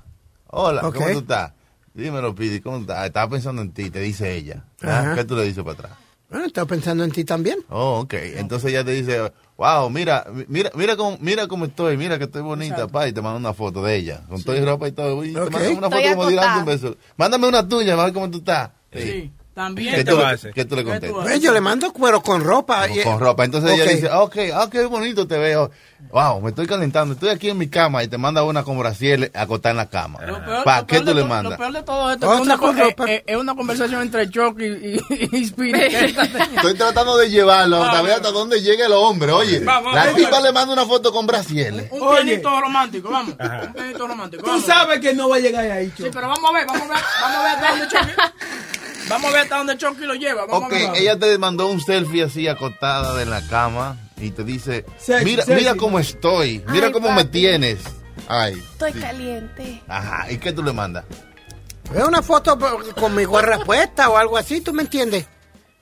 Hola, Ok. ¿cómo tú estás? Dímelo, Speedy, ¿cómo estás? Estaba pensando en ti, te dice ella. ¿Ah? Ajá. ¿Qué tú le dices para atrás? Bueno, estoy pensando en ti también. Oh, ok. Entonces ella te dice, wow, mira, mira, mira cómo, mira cómo estoy, mira que estoy bonita, pa, y te manda una foto de ella, con toda ropa y todo. Y Ok. te manda una Estoy foto como tirando un beso. Mándame una tuya, a ver cómo tú estás. Sí, también. ¿Qué te tú, a hacer? qué tú le ¿Qué tú contestas? haces? Pues yo le mando cuero con ropa. Con, y- con ropa. Entonces ella dice, ok, ah, qué bonito te veo. Wow, me estoy calentando. Estoy aquí en mi cama y te manda una como Graciela acostada en la cama. Lo peor- ¿Para lo qué tú le to- mandas? Lo peor de todo esto es, una, con co- ropa. eh, eh, es una conversación entre Chuck y, y, y. Estoy tratando de llevarlo hasta ver hasta dónde llega el hombre. Oye, Vamos, la vamos, tipa vamos. le manda una foto con brasieles. Un pianito romántico, vamos. Un pianito romántico. Tú sabes que no va a llegar ahí, Sí, Cho. pero vamos a ver, vamos a ver, vamos a ver hasta dónde Chucky. *laughs* Vamos a ver hasta dónde Chucky lo lleva. Vamos Ok, a ver. ella te mandó un selfie así acostada en la cama y te dice, Sexy, mira, sexy. mira cómo estoy, mira Ay, cómo me tienes. Ay, Estoy sí. caliente. Ajá, ¿y qué tú le mandas? Es una foto con mi gorra puesta o algo así, ¿tú me entiendes?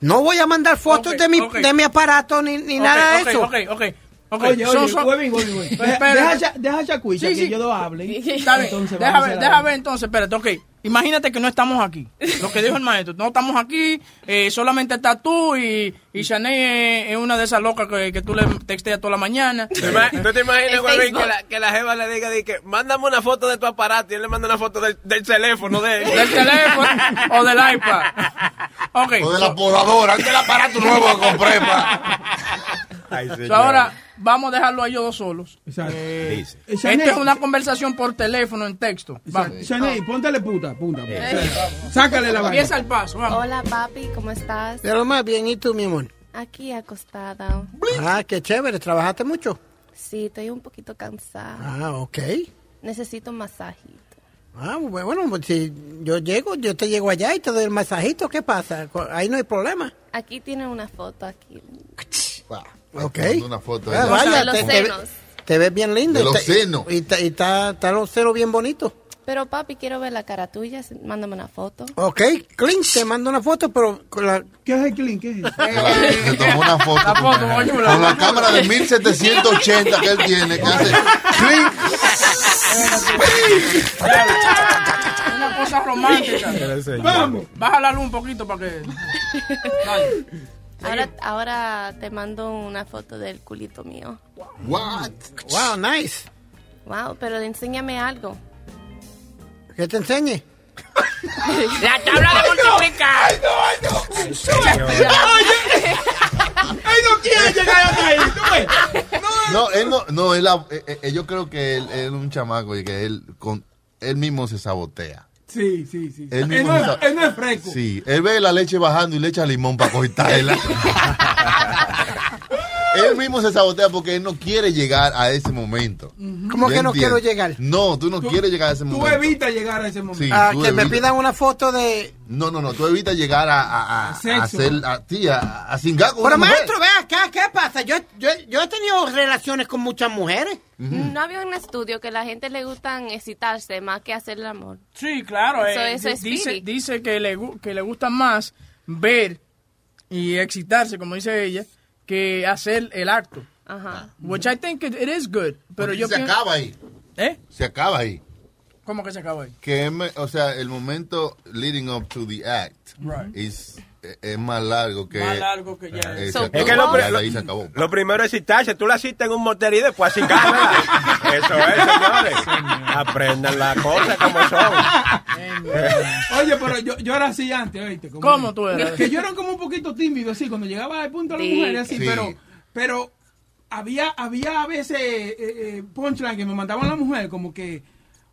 No voy a mandar fotos de, mi, de mi aparato ni, ni nada de eso. Ok, ok, ok. Oye, Son- oye, huevín, huevín, huevín. Pero Deja, espérate. deja, Chacuicha Sí, que sí. ellos dos hablen. Está bien, Entonces deja vamos a ver, hacer deja algo. ver entonces, espérate, ok. Imagínate que no estamos aquí. Lo que dijo el maestro, no estamos aquí, eh, solamente estás tú y, y Shanae es, una de esas locas que, que tú le texteas toda la mañana. ¿Tú ima- ¿Tú te imaginas, que la, que la jeva le diga, di que, mándame una foto de tu aparato y él le manda una foto del, del teléfono de él? *laughs* Del teléfono o del iPad. Ok. O de la podadora, que el aparato nuevo que compré pa. Ay, so señor. ahora vamos a dejarlo a ellos dos solos. Exacto. Eh. Eh, Esta es una conversación por teléfono, en texto. Vamos. Chanel, póntale puta, punta. punta. Sácale la Empieza vaina. el paso, vamos. Hola, papi, ¿cómo estás? Pero más bien, ¿y tú, mi amor? Aquí acostada. Ah, qué chévere, ¿trabajaste mucho? Sí, estoy un poquito cansada. Ah, ok. Necesito un masajito. Ah, bueno, pues si yo llego, yo te llego allá y te doy el masajito, ¿qué pasa? Ahí no hay problema. Aquí tiene una foto aquí. Ok. Una foto Ah, vaya, De los te, te- senos. te ves bien lindo. De y los está- senos. Y, está- y está, está los senos bien bonitos. Pero papi, quiero ver la cara tuya. Mándame una foto. Ok, Clint, te mando una foto, pero con la... ¿Qué es el clean? ¿Qué es eso? Se la- tomó una foto, La foto, con, coño, con la la foto. cámara de 1780 que él tiene, que hace clic. Una cosa romántica. Vamos. Baja la luz un poquito para que. *laughs* Dale. Ahora, ahora te mando una foto del culito mío. What? Wow, nice. Wow, pero enséñame algo. Que te enseñe. *laughs* La tabla de multiplicar. ¡Ay, no quiere llegar hasta ahí! No, él no, no, él, eh, eh, yo creo que él, él es un chamaco y que él, con, él mismo se sabotea. Sí, sí, sí. Él no, él no es fresco. Sí, él ve la leche bajando y le echa limón para cortarla. *laughs* él mismo se sabotea porque él no quiere llegar a ese momento. ¿Cómo ¿Ya que no quiero llegar? No, tú no quieres llegar a ese Tú momento. evitas llegar a ese momento. Sí, Ah, tú que me pidan una foto de... No, no, no, tú evitas llegar a, a, a, Sexo. a hacer, a, ti, a, a cingar con Pero una mujer. maestro, vea acá, ¿qué pasa? Yo, yo, yo he tenido relaciones con muchas mujeres. No había un estudio que la gente le gustan excitarse más que hacer el amor. Sí, claro. Eso- eh, eso es dice dice que, le, que le gusta más ver y excitarse, como dice ella, que hacer el acto. Ajá. Which I think it, it is good. Pero yo se pienso- acaba ahí. ¿Eh? Se acaba ahí. ¿Cómo que se acabó ahí? Que, o sea, el momento leading up to the act Right. is, es más largo que... Más largo que ya. Eh, So, se es que lo, pri- lo- de ahí se acabó. lo primero es citarse. Tú la citas en un motel y después así. Eso es, señores. Aprendan las cosas como son. Oye, pero yo, yo era así antes, ¿oíste? Como ¿Cómo tú eras? Que yo era como un poquito tímido, así, cuando llegaba al punto de las Sí. mujeres, así, Sí. pero, pero había, había a veces eh, eh, punchline que me mandaban las mujeres, como que,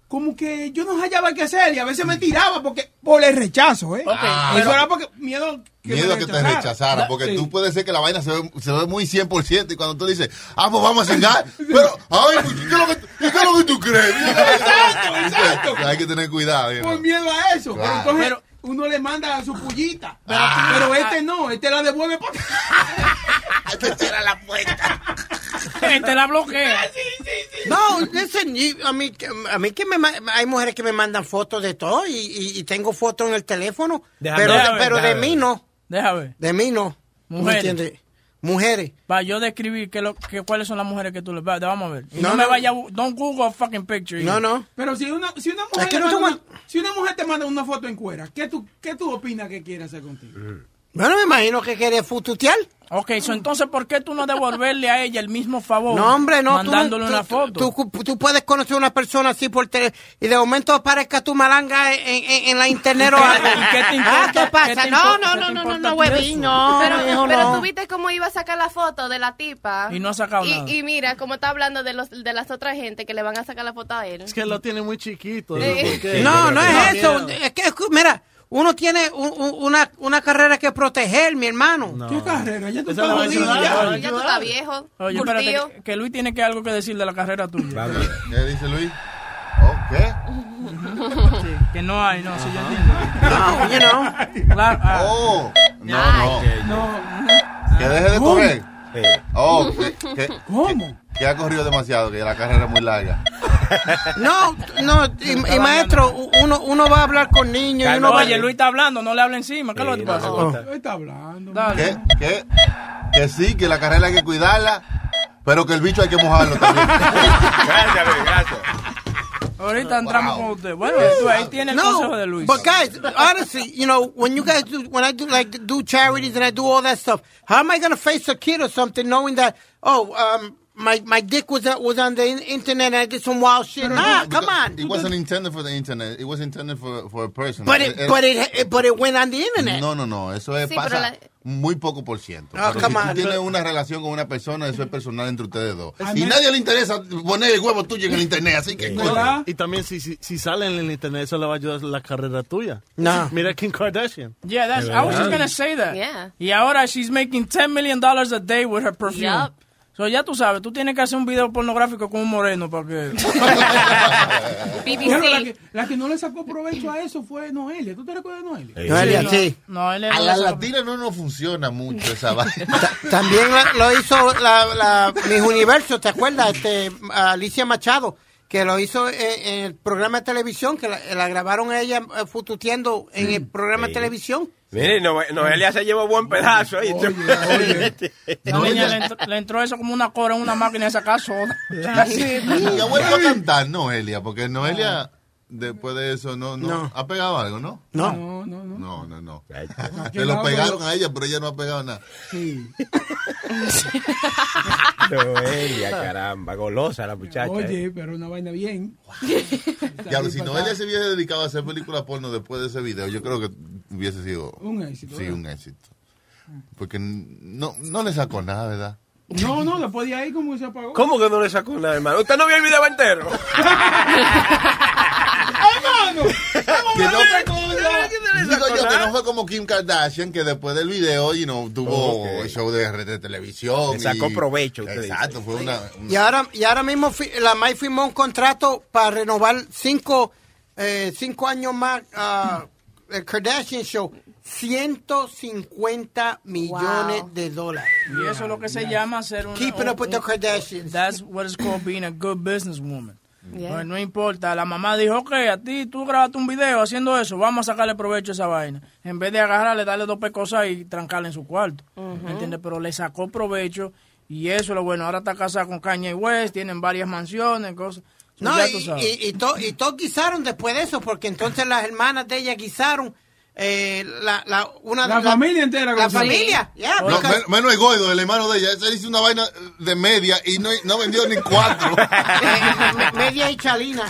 como que yo no hallaba qué hacer y a veces me tiraba porque, por el rechazo, ¿eh? Ah. Eso era porque miedo que Miedo que te rechazara. porque Sí. tú puedes ser que la vaina se ve, se ve muy 100% y cuando tú dices, ah, pues vamos a cingar, *laughs* pero, ay, pues, ¿qué es lo que, qué es lo que tú crees? *laughs* Exacto, exacto. Hay que tener cuidado. Por miedo a eso. Claro. Pero entonces uno le manda su pullita. Pero, *laughs* Ah. pero este no, este la devuelve porque... *laughs* Te la bloquea. *laughs* No, listen, a mí, que- a mí que me, hay mujeres que me mandan fotos de todo y, y- y tengo fotos en el teléfono, Déjame pero, pero de déjame mí no, Deja ver. de mí no. ¿Me Mujeres. entiendes? Mujeres. Para yo describir qué lo, qué, cuáles son las mujeres que tú le vas. Vamos a ver. No, No, me vaya. Don't Google a fucking picture. No, no. Pero si una, si una mujer, Es que te no te manda una, si una mujer te manda una foto en cuera, ¿qué tú, qué tú opinas que quiere hacer contigo? Bueno, me imagino que quiere fututear. Ok, so entonces, ¿por qué tú no devolverle a ella el mismo favor? No, hombre, no. no- Mandándole tú, una tú- foto. Tú, tú puedes conocer a una persona así por tele y de momento aparezca tu malanga en, en- en la internet o algo. ¿Y qué te Ah, importa? ¿Qué ¿Qué pasa? te No, no, ¿Qué no, no, no, no, huevín, no. Pero, pero no. tú viste cómo iba a sacar la foto de la tipa. Y no ha sacado y, nada. y mira, como está hablando de los de las otras gente que le van a sacar la foto a él. Es que lo tiene muy chiquito. Eh, ¿por qué? No, no es eso. miedo. Es que, es que, mira, uno tiene un- un- una, una carrera que proteger, mi hermano. ¿Qué carrera? Ya tú estás vaina- ya. Ya tú estás viejo. Oye, curtido. espérate, que, que Luis tiene que algo que decir de la carrera tuya. ¿Qué dice Luis? Oh, ¿Qué? *laughs* Sí, que no hay, no, si yo entiendo. No, you know. Claro, ah. Oh, no, no. Que deje de ¿Cómo? correr. Oh, que, que- ¿Cómo? Que ha corrido demasiado, que la carrera es muy larga. No, no, y, y maestro, uno, uno va a hablar con niños y uno va Oye, Luis está hablando, no le hable encima. ¿Qué es lo que te pasa? ¿Qué está hablando? Dale. Que, que, que sí, que la carrera hay que cuidarla, pero que el bicho hay que mojarlo también. *laughs* Gracias, Luis, gracias. Ahorita entramos con usted. Bueno, tú ahí tiene el No, consejo de Luis. but guys, honestly, you know, when you guys do, when I do like do charities and I do all that stuff, how am I going to face a kid or something knowing that, oh, um, my my dick was uh, was on the in- internet and I did some wild shit? Nah, come on. It wasn't intended for the internet. It was intended for, for a person. But it, Eh, but it, but it went on the internet. No, no, no. Eso es, Sí, pasa la- muy poco por ciento. Oh, Pero come si tú on. tienes una relación con una persona, eso es personal entre ustedes dos. Y nadie le interesa poner el huevo tuyo en el internet, así que... ¿Verdad? Y también si, si, si sale en el internet, eso le va a ayudar a la carrera tuya. No. Mira Kim Kardashian. Yeah, that's, I was just gonna say that. Yeah. Y ahora she's making 10 million dollars a day with her perfume. Yup. So ya tú sabes, tú tienes que hacer un video pornográfico con un moreno para que... *laughs* Pero la que, la que no le sacó provecho a eso fue Noelia. ¿Tú te recuerdas de Noelia? Noelia, no, sí. No, él es... A la latina no nos funciona mucho esa *laughs* vaina. También la- lo hizo la, la Miss Universo, ¿te acuerdas? Este, Alicia Machado, que lo hizo en, en el programa de televisión, que la, la grabaron a ella eh, fututeando en el programa de televisión. Mire, Noe- Noelia se llevó buen pedazo. *laughs* La niña le entró, le entró eso como una cora en una máquina de sacar soda. Y ha vuelto a cantar Noelia, porque Noelia, después de eso, no, no, No. ha pegado algo, ¿no? No. No, no, no. No, no, no. Se lo pegaron a ella, pero ella no ha pegado nada. Sí. *laughs* Noelia, caramba, golosa la muchacha. ¿eh? Oye, pero una vaina bien. *laughs* Ya, si Noelia se hubiese dedicado a hacer películas porno después de ese video, yo creo que hubiese sido... Un éxito, Sí, ¿verdad? un éxito. Porque no, no le sacó nada, ¿verdad? No, no, después de ahí como se apagó. ¿Cómo que no le sacó nada, hermano? ¿Usted no vio el video entero? *laughs* ¡Hermano! *laughs* Que no, ¿Cómo me sacó? digo yo que no fue como Kim Kardashian, que después del video, you know, tuvo Ok. el show de, de televisión. Le sacó y- provecho, Exacto, fue una... Y ahora, y ahora mismo fi- la May firmó un contrato para renovar cinco, eh, cinco años más ah, el Kardashian Show. 150 millones de dólares. Y eso es lo que se llama ser una... Keeping up with the Kardashians. That's what is called being a good businesswoman. Yeah. No, no importa, la mamá dijo, ok, a ti tú grabaste un video haciendo eso, vamos a sacarle provecho a esa vaina. En vez de agarrarle, darle dos pecosas y trancarle en su cuarto. ¿Me entiendes? Pero le sacó provecho y eso es lo bueno. Ahora está casada con Kanye West, tienen varias mansiones, cosas. No, y, y, y, to- y todos guisaron después de eso, porque entonces las hermanas de ella guisaron eh, la, la, una, La familia entera La familia, yeah, No, because- men- menos el Goido, el hermano de ella. Ese hizo una vaina de media y no, no vendió ni cuatro. *laughs* me- media y chalina.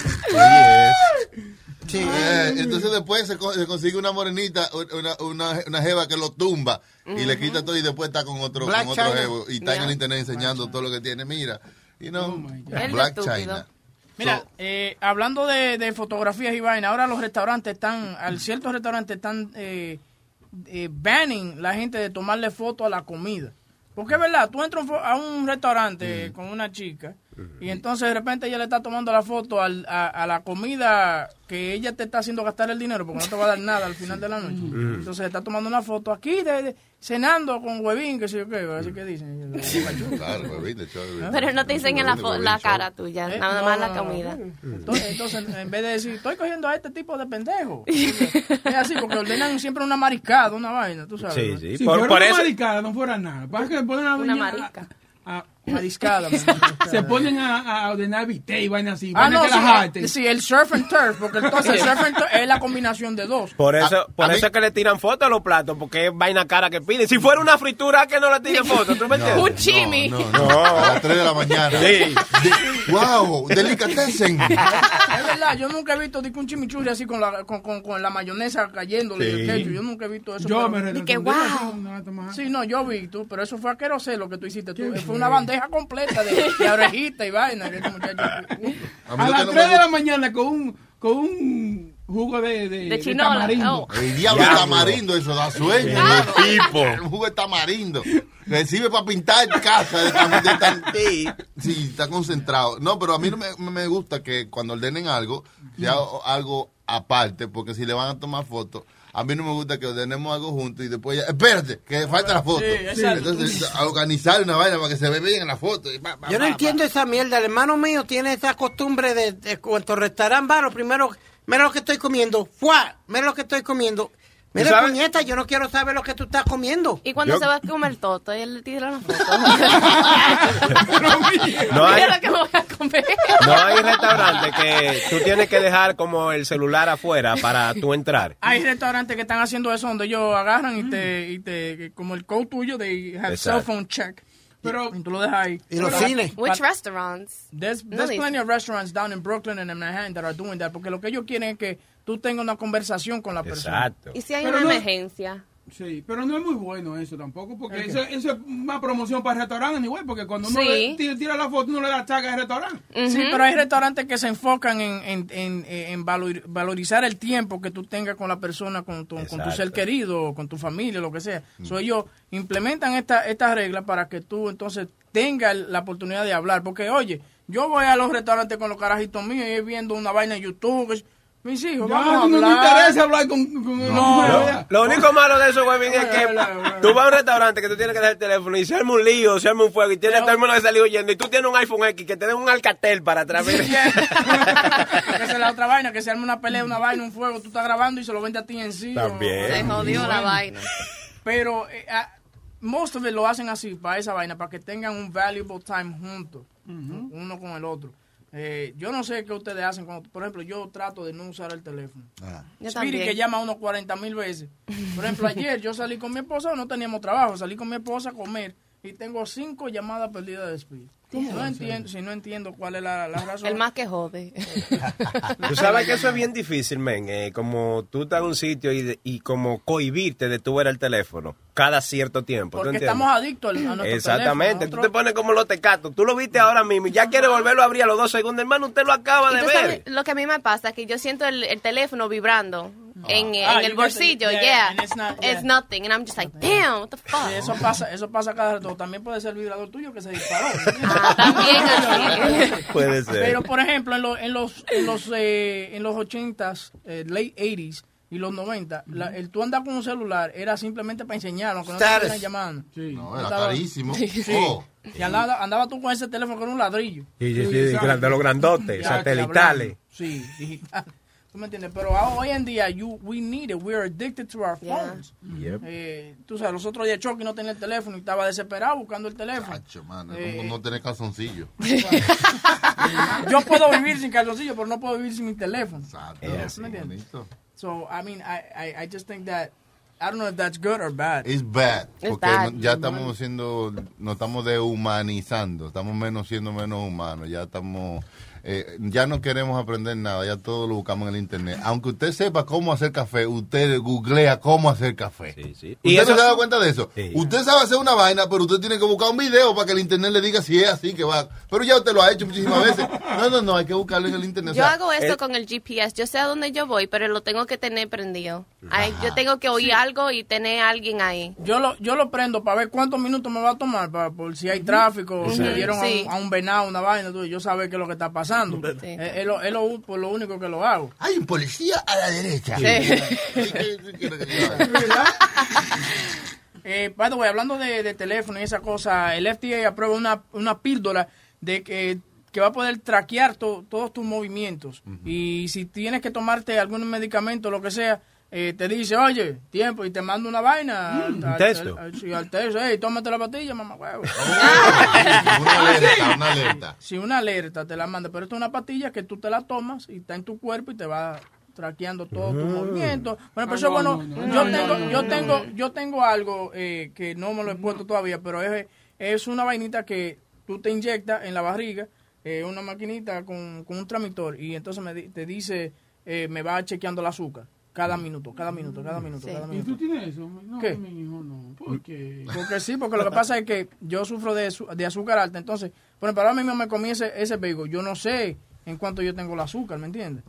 Sí. Eh, entonces después se, co- se consigue una morenita, una, una, una jeva que lo tumba y le quita todo y después está con otro, Black con otro jevo y está en el internet enseñando todo lo que tiene. Mira, you know, Él Black. China. Mira, eh, hablando de, de fotografías y vaina, ahora los restaurantes están, al ciertos restaurantes están eh, eh, banning la gente de tomarle foto a la comida. Porque es verdad, tú entras a un restaurante con una chica y entonces de repente ella le está tomando la foto al- a, a la comida que ella te está haciendo gastar el dinero porque no te va a dar nada al final de la noche. Mm. Entonces está tomando una foto aquí de, de- cenando con huevín, que sé yo qué, así que dicen. *laughs* Claro, huevín de show, huevín. Pero no te enseñan la, fo- la cara tuya, Eh, nada más la no, comida. Entonces, entonces, en vez de decir, estoy cogiendo a este tipo de pendejo. *laughs* Es así, porque ordenan siempre una mariscada, una vaina, tú sabes. Sí, ¿no? sí. Si por, fuera por una eso. maricada, no fuera nada. Pasa que ponen a Una marica. a- a- Mariscada. *laughs* se ponen a, a ordenar viste y vainas así. Ah, no, las sí, el surf and turf, porque entonces el surf and turf es la combinación de dos. Por eso, A- por a eso mí- es que le tiran fotos a los platos, porque es vaina cara que piden. Si fuera una fritura, que no le tiren fotos, ¿tú me entiendes? Un chimi. No, no, *laughs* no. A las 3 de la mañana. Sí. De- wow, delicatessen. Es verdad, yo nunca he visto un chimichurri así con la, con, con, con la mayonesa cayéndole Sí. ketchup. Yo nunca he visto eso. Yo pero- me que, wow. Sí, no, yo vi tú, pero eso fue asqueroso lo que tú hiciste. Tú. Fue una bandeja completa de, de orejita y vaina. que ese muchacho- *laughs* A las no 3 me de la mañana con un, con un jugo de, de, De tamarindo. oh. El diablo Diablo. tamarindo, eso da sueño. El tipo. El jugo de tamarindo. Recibe para pintar casa de de *laughs* Sí, está concentrado. No, pero a mí no me, me gusta que cuando ordenen algo, sea algo aparte, porque si le van a tomar fotos, a mí no me gusta que ordenemos algo juntos y después ya, espérate, que falta la foto. Sí. Entonces, a organizar una vaina para que se ve bien en la foto. y pa, pa, Yo no pa, entiendo esa mierda. El hermano mío tiene esa costumbre de, de cuando restaurante va, lo primero, mira lo que estoy comiendo. ¡Fua! Mira lo que estoy comiendo. Mira, sabes? puñeta, yo no quiero saber lo que tú estás comiendo. Y cuando Yo- se va a comer todo, él le tira la foto. *laughs* No hay, Mira lo que me voy a comer. no hay restaurante que tú tienes que dejar como el celular afuera para tú entrar. Hay restaurantes que están haciendo eso donde ellos agarran y te, y te como el code tuyo de have Exacto. cell phone check. Pero Y tú lo dejas ahí. Y los cines. Which restaurants? There's, plenty of restaurants down in Brooklyn and in Manhattan that are doing that porque lo que ellos quieren es que tú tengas una conversación con la persona. Exacto. ¿Y si hay Pero una no- emergencia? Sí, pero no es muy bueno eso tampoco, porque ¿El qué? eso, eso es una promoción para el restaurante igual, porque cuando uno Sí. le tira, la foto, uno le da chaga al restaurante. Sí, pero hay restaurantes que se enfocan en, en, en, en valor- valorizar el tiempo que tú tengas con la persona, con tu, con tu ser querido, con tu familia, lo que sea. So, ellos implementan esta, estas reglas para que tú entonces tengas la oportunidad de hablar. Porque, oye, yo voy a los restaurantes con los carajitos míos y viendo una vaina en YouTube. Mis hijos, Ya, vamos a no me interesa hablar con, con No, hombre, Lo, lo único malo de eso, güey, es que tú vas a un restaurante que tú tienes que dejar el teléfono y se arma un lío, se arma un fuego y tienes todo el mundo que salir huyendo y tú tienes un iPhone X que te den un Alcatel para atrás. mira. *laughs* *laughs* Esa es la otra vaina, que se arma una pelea, una vaina, un fuego, tú estás grabando y se lo vende a ti en sí. También. Se jodió la vaina. Pero eh, ah, most of it lo hacen así, para esa vaina, para que tengan un valuable time juntos, uno con el otro. Eh, yo no sé qué ustedes hacen cuando, por ejemplo, yo trato de no usar el teléfono. También. que llama unos 40 mil veces. Por ejemplo, ayer yo salí con mi esposa, no teníamos trabajo, salí con mi esposa a comer y tengo cinco llamadas perdidas de Speedy. No entiendo, si no entiendo cuál es la, la *laughs* razón. El más que jode. *laughs* Tú sabes que eso es bien difícil, men. eh, como tú estás en un sitio y, de- y como cohibirte de tu ver el teléfono cada cierto tiempo. ¿tú Porque estamos adictos al- a nuestro Exactamente. teléfono. Tú te pones como los tecatos. Tú lo viste ahora mismo y ya quieres volverlo a abrir a los dos segundos. Hermano, usted lo acaba de tú ver. sabes, lo que a mí me pasa es que yo siento el, el teléfono vibrando en, eh, Ah, en el bolsillo, yeah, yeah. and it's not- It's yeah. nothing. And I'm just like, damn, what the fuck? Sí, eso pasa, eso pasa cada rato. También puede ser el vibrador tuyo que se disparó. *laughs* también así. *laughs* Puede ser. Pero por ejemplo, en, los en los en los eh, en los 80s, eh, late 80s y los 90, la- el tú andar con un celular era simplemente para enseñar, aunque no te estuvieran llamando. No, era Estaba- carísimo. *laughs* Sí. Oh. Y andaba, andaba tú con ese teléfono con un ladrillo. Sí, sí, sí, de los grandotes, Ya, satelitales. Sí, digital. *laughs* ¿Tú me entiendes? Pero hoy en día, you, we need it. We're addicted to our Yeah. phones. Eh, tú sabes, los otros días Chucky no tenía el teléfono y estaba desesperado buscando el teléfono. Mano, es Eh, como no tener calzoncillo. *laughs* Yo puedo vivir sin calzoncillo, pero no puedo vivir sin mi teléfono. Yes. ¿Tú me entiendes? So, I mean, I, I, I just think that, I don't know if that's good or bad. It's bad. It's Porque bad. no- ya estamos siendo, nos estamos dehumanizando, estamos menos siendo menos humanos, ya estamos, eh, ya no queremos aprender nada, ya todo lo buscamos en el internet. Aunque usted sepa cómo hacer café, usted googlea cómo hacer café. ¿Usted Y no eso- se da cuenta de eso? Sí. Usted sabe hacer una vaina, pero usted tiene que buscar un video para que el internet le diga si es así que va. Pero ya usted lo ha hecho muchísimas veces. No, no, no, hay que buscarlo en el internet. O Yo sea, hago esto eh, con el GPS. Yo sé a dónde yo voy, pero lo tengo que tener prendido. Ay, yo tengo que oír algo y tener a alguien ahí. Yo lo, yo lo prendo para ver cuántos minutos me va a tomar, para, por si hay tráfico, o si dieron a, Sí. un, a un venado, una vaina, tú, yo saber qué es lo que está pasando. Eh, Es, lo, es lo, por lo único que lo hago. Hay un policía a la derecha. *laughs* Eh, by the way, hablando de, de teléfono y esa cosa, el FDA aprueba una, una píldora de que, que va a poder traquear to- todos tus movimientos. Y si tienes que tomarte algún medicamento, lo que sea, eh, te dice, oye, tiempo, y te manda una vaina. al, al- texto. al- sí, al texto, hey, tómate la pastilla, mamá huevo. *laughs* una alerta, una alerta. Sí, una alerta te la manda, pero esto es una pastilla que tú te la tomas y está en tu cuerpo y te va traqueando todos tus movimientos. Bueno, pero eso Ah, no, bueno, no, no, yo tengo, yo tengo, yo tengo algo eh, que no me lo he puesto todavía, pero es, es una vainita que tú te inyectas en la barriga, eh, una maquinita con, con un tramitor y entonces me te dice, eh, me va chequeando el azúcar. Cada minuto, cada minuto, cada minuto, cada ¿Y minuto. tú tienes eso? No, ¿Qué? mi hijo no. ¿Por qué? Porque sí, porque lo que pasa es que yo sufro de, de azúcar alta. Entonces, bueno, para ahora mismo me comí ese, ese bagel. Yo no sé en cuánto yo tengo el azúcar, ¿me entiendes?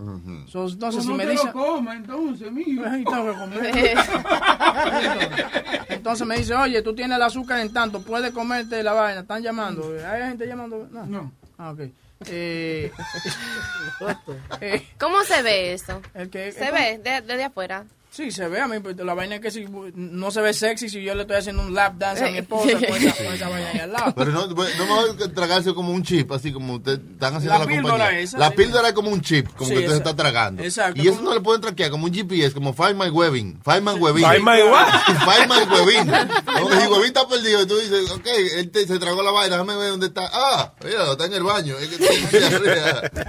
So, entonces, Pues si no me te lo coma, entonces, mijo. *laughs* Ay, tengo que comer. *laughs* Entonces me dice, oye, tú tienes el azúcar en tanto, puedes comerte la vaina. Están llamando. ¿Hay gente llamando? No. No. Ah, ok. Eh, *laughs* eh, ¿Cómo se ve eso? el que, Se ve de- desde afuera. Sí, se ve a mí, pero la vaina es que si no se ve sexy si yo le estoy haciendo un lap dance a mi esposa con *laughs* esa, con esa vaina ahí al lado. Pero no, no mejor que tragarse como un chip, así como usted están haciendo La la, píldora compañía. esa, la sí. píldora es como un chip, como Sí, que usted se está tragando. exacto, Y eso no le pueden traquear como un GPS, como Find My Webbing. Find My Webbing. Find my what? *laughs* Find My Webbing. *laughs* Como que si Webbing está perdido y tú dices, ok, él te- se tragó la vaina, déjame ver dónde está. Ah, mira, está en el baño.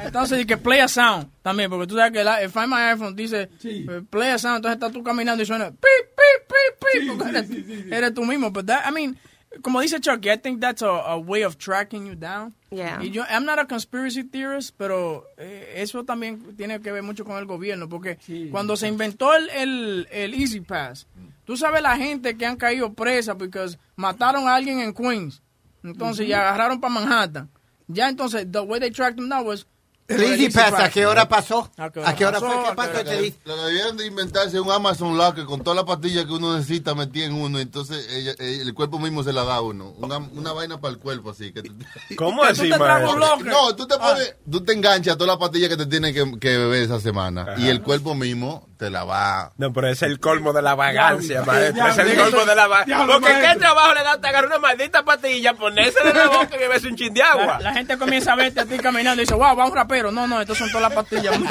Entonces, y que play a sound también, porque tú sabes que la- el Find My iPhone dice eh, play a sound, entonces estás tú caminando y suena pip, pip, pip, pip, porque eres, eres tú mismo. But that, I mean, como dice Chucky, I think that's a, a way of tracking you down. Yeah. Y yo, I'm not a conspiracy theorist, pero eh, eso también tiene que ver mucho con el gobierno, porque cuando se inventó el, el, el Easy Pass, tú sabes la gente que han caído presa porque mataron a alguien en Queens, entonces Ujú. y agarraron para Manhattan. Ya entonces, the way they tracked them now was El Easy Pass, ¿a qué hora pasó? ¿A qué ¿A qué hora pasó? fue? ¿A ¿Qué pasó? Te di- Lo debieron de inventarse un Amazon Locker con todas las pastillas que uno necesita metida en uno, entonces ella- el cuerpo mismo se la da a uno. Una, una vaina para el cuerpo, así. Que *laughs* tú- ¿Cómo así, te. No, tú te pones, tú te enganchas a todas las pastillas que te tienes que, que beber esa semana y el cuerpo mismo te la va. No, pero es el colmo de la vagancia, maestro. Es el colmo de la vagancia. Porque qué trabajo le da a agarrar una maldita pastilla, ponérsela en la boca y beberse un chin de agua. La, la gente comienza a verte a ti caminando y dice, wow, va un rapero. No, no, estos son todas las pastillas. *laughs*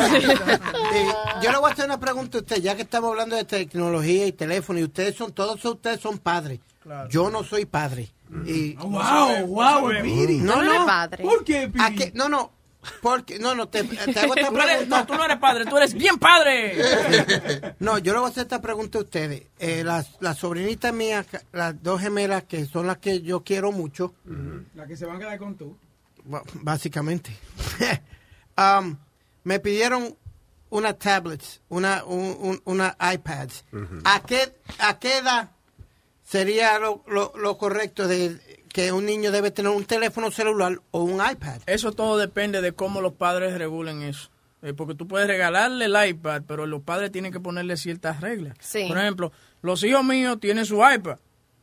Eh, yo le voy a hacer una pregunta a usted, ya que estamos hablando de tecnología y teléfono, y ustedes son, todos ustedes son padres. Yo no soy padre. Y, wow, wow, Piri. No, no padre. ¿Por qué, Piri? ¿A qué? No, no. Porque, no, no, te, te hago *laughs* esta pregunta. no, tú no eres padre, tú eres bien padre. *laughs* No, yo le voy a hacer esta pregunta a ustedes. Eh, las, las sobrinitas mías, las dos gemelas, que son las que yo quiero mucho, La que se van a quedar con tú. Básicamente. Um, me pidieron una tablets, una, un, un- una iPads. ¿A, qué, ¿A qué edad sería lo, lo, lo correcto de que un niño debe tener un teléfono celular o un iPad? Eso todo depende de cómo los padres regulen eso. Eh, porque tú puedes regalarle el iPad, pero los padres tienen que ponerle ciertas reglas. Sí. Por ejemplo, los hijos míos tienen su iPad,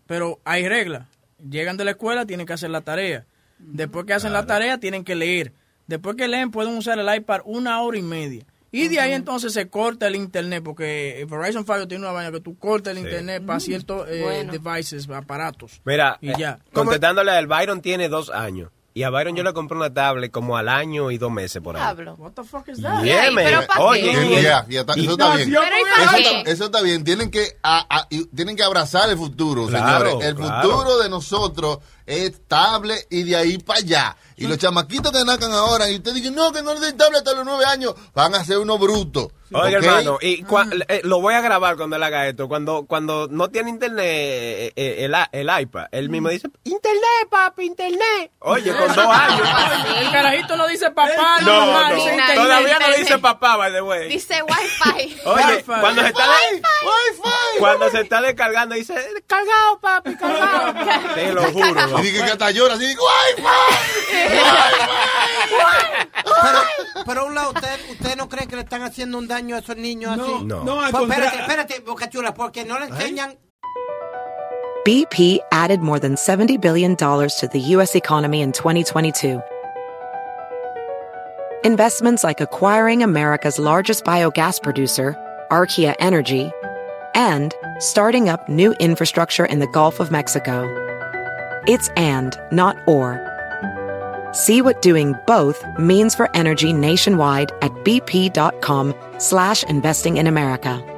pero hay reglas. Llegan de la escuela, tienen que hacer la tarea. Después que hacen la tarea, tienen que leer. Después que leen, pueden usar el iPad una hora y media. Y de ahí entonces se corta el internet, porque Verizon Fiber tiene una vaina que tú cortas el Sí. internet para ciertos eh, Bueno. devices, aparatos. Mira, Y eh, ya. contestándole al Byron tiene dos años. Y a Byron yo le compré una tablet como al año y dos meses por ahí. Diablo. What the fuck is that? Yeah, man. ¿Pero Oye, qué? y el- Ya, ya está- eso está bien. Pero ¿y para Eso está, eso está bien. Tienen que, a- a- y tienen que abrazar el futuro, Claro, señores. El claro. futuro de nosotros es tablet y de ahí para allá. Y los chamaquitos que nacan ahora y ustedes dicen, no, que no les den tablet hasta los nueve años, van a ser unos brutos. ¿ok? hermano, y cua- eh, lo voy a grabar cuando él haga esto. Cuando, cuando no tiene internet eh, eh, el, i- el iPad, él mismo dice, internet, papi, internet. Oye, con dos años. El carajito no dice papá, no, No, mamá, no, dice Internet, todavía no dice papá, by the way. Dice Wi-Fi. *laughs* Oye, Wi-Fi. cuando se está cuando se está descargando dice, cargado, papi, cargado. *laughs* Te lo juro. Y dije que hasta llora así, digo, *laughs* ¡ay, Pero, por un lado, ¿usted, ¿usted no cree que le están haciendo un daño a esos niños así? No, no, al Pues, espérate, espérate, Boca Chula, porque no le ¿Eh? enseñan BP added more than $70 billion to the U.S. economy in 2022. Investments like acquiring America's largest biogas producer, Archaea Energy, and starting up new infrastructure in the Gulf of Mexico. It's and, not or. See what doing both means for energy nationwide at bp.com slash investing in America.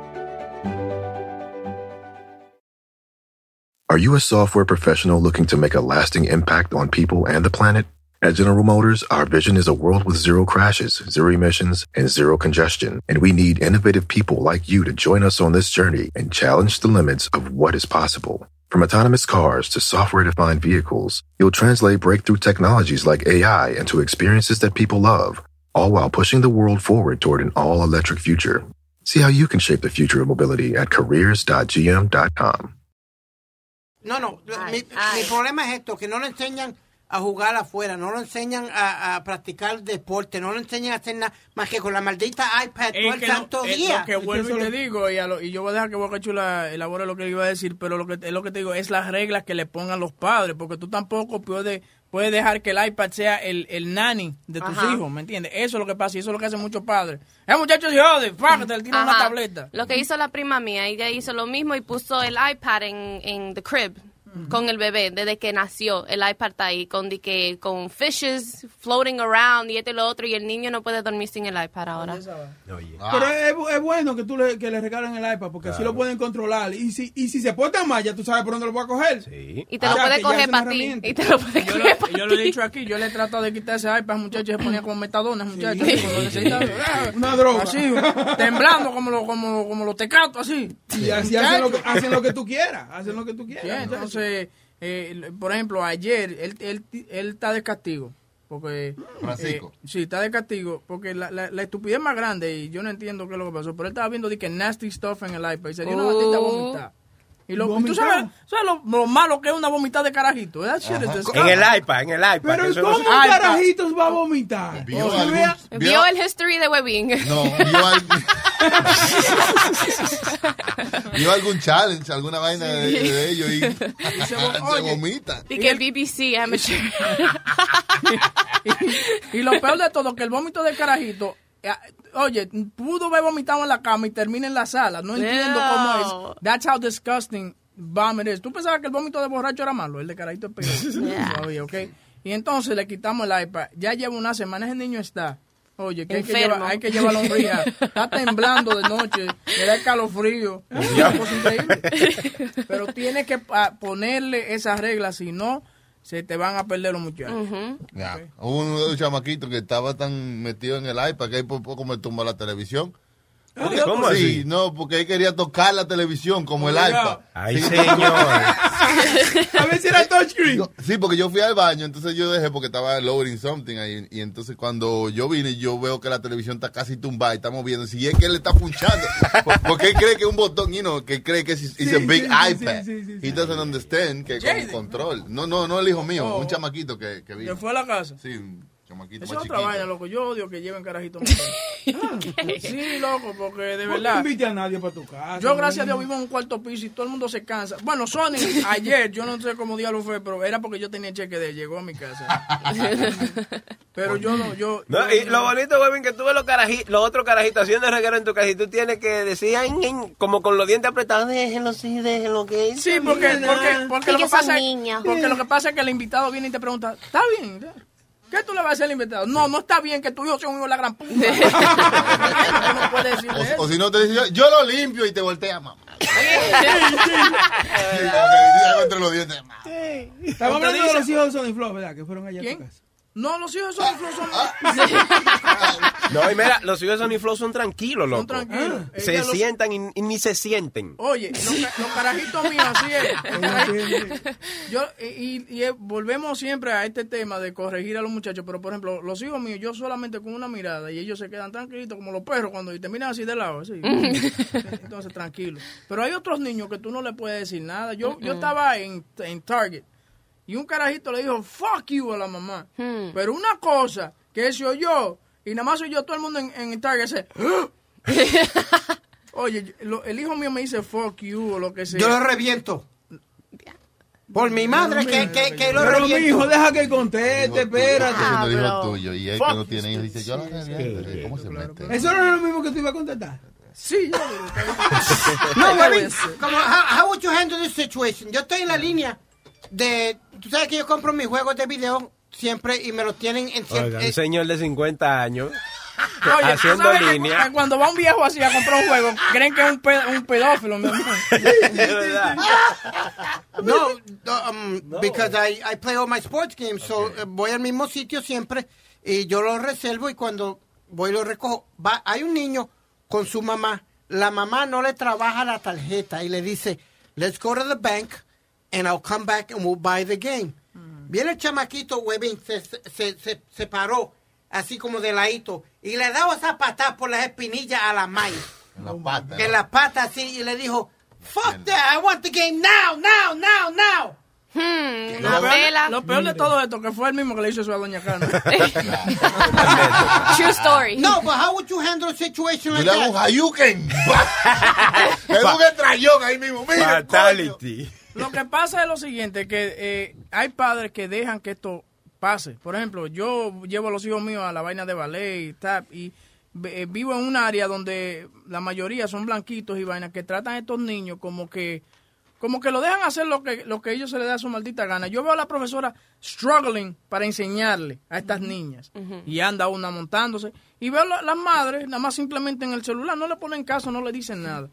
Are you a software professional looking to make a lasting impact on people and the planet? At General Motors, our vision is a world with zero crashes, zero emissions, and zero congestion. And we need innovative people like you to join us on this journey and challenge the limits of what is possible. From autonomous cars to software defined vehicles, you'll translate breakthrough technologies like AI into experiences that people love, all while pushing the world forward toward an all electric future. See how you can shape the future of mobility at careers.gm.com. No, no, mi, mi problema es esto, que no le enseñan a jugar afuera, no lo enseñan a, a practicar deporte, no lo enseñan a hacer nada más que con la maldita iPad todo el que no- santo es día. lo que vuelvo y te digo, y, a lo- y yo voy a dejar que Boca Chula elabore lo que iba a decir, pero lo que es lo que te digo es las reglas que le pongan los padres, porque tú tampoco puedes puedes dejar que el iPad sea el, el nanny de tus Ajá. hijos, ¿me entiendes? Eso es lo que pasa y eso es lo que hacen muchos padres. El muchacho se jode, fájate, le tira una tableta. Lo que hizo la prima mía, ella hizo lo mismo y puso el iPad en, en the crib con el bebé desde que nació. El iPad está ahí con, di que, con fishes floating around y este y lo otro y el niño no puede dormir sin el iPad ahora. Pero es, es bueno que tú le, que le regalen el iPad porque así lo pueden controlar. Y si, y si se porta mal, ya tú sabes por dónde lo voy a coger. Y te lo puede coger para ti. Y te lo puede Yo, coger lo- yo lo he dicho aquí, yo le he tratado de quitar ese iPad, muchacho, se ponía como metadones, muchacho. así, cuando necesitaba- *laughs* Una droga. Así, temblando como, lo, como, como los tecatos, así. Y así hacen lo, que, hacen lo que tú quieras. Hacen lo que tú Sí, quieras. entonces, eh, por ejemplo, ayer él, él, él está de castigo. Porque, Francisco. eh, sí, está de castigo. Porque la, la, la estupidez más grande, y yo no entiendo qué es lo que pasó, pero él estaba viendo de que nasty stuff en el iPad y se dio una batita Oh. Y lo, y tú sabes, sabes lo, lo malo que es una vomitada de carajito. That shit is En el iPad, en el iPad. Pero ¿y eso cómo se- un iPad. carajitos va a vomitar? ¿Vio, O sea, algún- Vio el history de Webin. No, vio, al- *laughs* vio algún challenge, alguna vaina de, de ellos y *laughs* se, vomita. Y que BBC amateur. *laughs* Y lo peor de todo, que el vómito del carajito, eh, oye, pudo haber vomitado en la cama y termina en la sala. No entiendo cómo es. That's how disgusting vomit is. ¿Tú pensabas que el vómito de borracho era malo? El de carajito es peor. *laughs* Yeah. Todavía, ¿ok? Y entonces le quitamos el iPad. Ya lleva una semana, ese niño está. Oye, que hay que, llevar, hay que llevarlo a un rehab. *laughs* Está temblando de noche, le da escalofrío. Es una cosa increíble. Pero tienes que ah, ponerle esas reglas, si no, se te van a perder los muchachos. Ya. Hubo uno de los chamaquitos que estaba tan metido en el iPad que ahí por poco me tumba la televisión. ¿Cómo sí, así? no, porque él quería tocar la televisión como el iPad. Ay, Sí. señor. *laughs* A ver si era touchscreen. Sí, porque yo fui al baño, entonces yo dejé porque estaba loading something ahí. Y entonces cuando yo vine, yo veo que la televisión está casi tumbada y está moviendo. Si es que él le está punchando, *laughs* por- porque él cree que es un botón, you know, que él cree que es Sí, big iPad. sí, sí, sí, He doesn't understand que con Jaden. control. No, no, no el hijo mío, Oh. un chamaquito que, que ¿Se vino. fue a la casa? Sí, Chamaquito más es otra vaina, loco. Yo odio que lleven carajitos. más. *laughs* sí, loco, porque de No verdad. invite a nadie para tu casa. Yo, gracias a Dios, no. vivo en un cuarto piso y todo el mundo se cansa. Bueno, Sony, *laughs* ayer, yo no sé cómo diablo fue, pero era porque yo tenía cheque de él, llegó a mi casa. *laughs* pero yo no, yo. No, yo- y lo bonito, Webin, que tú ves los, caraji- los otros carajitos haciendo reguero en tu casa y tú tienes que decir, ay, como con los dientes apretados, déjenlo, sí, déjenlo que Sí, porque, porque, porque, lo que pasa, niños. porque lo que pasa es que el invitado viene y te pregunta, ¿está bien? ¿Qué tú le vas a hacer al invitado? No, no está bien que tu hijo sea un hijo de la gran puta. *laughs* No puedes decirle eso. O, o si no te dice, yo, yo lo limpio y te voltea, mamá. *laughs* *laughs* entre los dientes. Estamos ¿Te hablando de los hijos de Sony Flow, ¿verdad? Que fueron allá a tu casa. No, los hijos son son- *laughs* No, y mira, los hijos de Sony Flow son tranquilos, loco. Son tranquilos. Se Ella los- sientan y, y ni se sienten. Oye, los, ca- los carajitos míos, así es. *laughs* Yo, y, y- y volvemos siempre a este tema de corregir a los muchachos, pero por ejemplo, los hijos míos, yo solamente con una mirada y ellos se quedan tranquilitos como los perros cuando y te miran así de lado, así. *laughs* Entonces, tranquilo. Pero hay otros niños que tú no le puedes decir nada. Yo, yo estaba en, en Target y un carajito le dijo, fuck you a la mamá. Pero una cosa que se oyó, y nada más oyó todo el mundo en, en Target, ese, *laughs* Oye, lo- el hijo mío me dice fuck you o lo que sea. Yo lo reviento. Por mi madre, que, que, que lo Pero mi hijo, deja que conteste, espérate. El hijo tuyo y él que no tiene hijos dice, yo lo reviento. ¿Cómo se mete? Eso no es lo mismo que tú ibas a contestar. Sí, yo No, ¿Qué voy Webin, a hacer? como, how, how would you handle this situation? Yo estoy en la línea de... Tú sabes que yo compro mis juegos de video siempre y me los tienen en... Oiga, eh, un señor de 50 años *laughs* Oye, ¿tú haciendo línea. cu- Cuando va un viejo así a comprar un juego, creen que es un, pe- un pedófilo, mi hermano. *laughs* *laughs* No, um, because I, I play all my sports games, so eh, voy al mismo sitio siempre y yo lo reservo y cuando voy lo recojo. Va, hay un niño con su mamá, la mamá no le trabaja la tarjeta y le dice, let's go to the bank and I'll come back and we'll buy the game. Viene el chamaquito, Webin, se, se, se, se paró así como de ladito y le daba esa patada por las espinillas a la maíz. En la pata. En la pata así y le dijo, fuck that, I want the game now, now, now, now. Hmm, Lo peor, lo peor de todo esto que fue el mismo que le hizo eso a Doña Carmen. *laughs* True story. No, but how would you handle a situation like le hago un that? Hayuken. *laughs* Es un ahí mismo. Mira, Fatality. Lo que pasa es lo siguiente, que eh, hay padres que dejan que esto pase. Por ejemplo, yo llevo a los hijos míos a la vaina de ballet y tap y eh, vivo en un área donde la mayoría son blanquitos y vainas que tratan a estos niños como que como que lo dejan hacer lo que lo que ellos se les da su maldita gana. Yo veo a la profesora struggling para enseñarle a estas niñas y anda una montándose y veo la- las madres nada más simplemente en el celular no le ponen caso, no le dicen nada.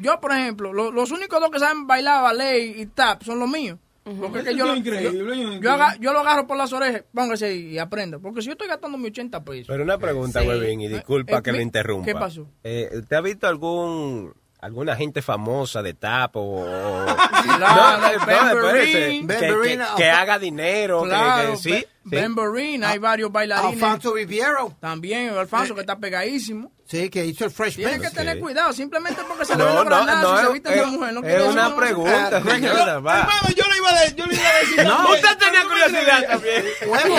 Yo, por ejemplo, lo- los únicos dos que saben bailar ballet y tap son los míos. Porque es que yo, lo- increíble, yo, lo agarro por las orejas, póngase ahí y aprenda. Porque si yo estoy gastando mis 80 pesos. Pero una pregunta, Sí. Webin, y disculpa Eh, que mi- interrumpa. ¿Qué pasó? Eh, ¿Usted ha visto algún alguna gente famosa de tap o Claro, no, no, que, que- que haga dinero, que- Claro, que, sí, Ben, sí. Ben Vereen, hay varios bailarines. Alfonso Riviero. También, Alfonso, que está pegadísimo. Sí, que hizo el Fresh Tiene que tener cuidado, simplemente porque se No, le los no, granazos no, se es- viste de mujer. No es una pregunta, Ah, señora, va. Hermano, yo le iba a, de- yo le iba a decir. No, también. Usted tenía curiosidad también. Huevo.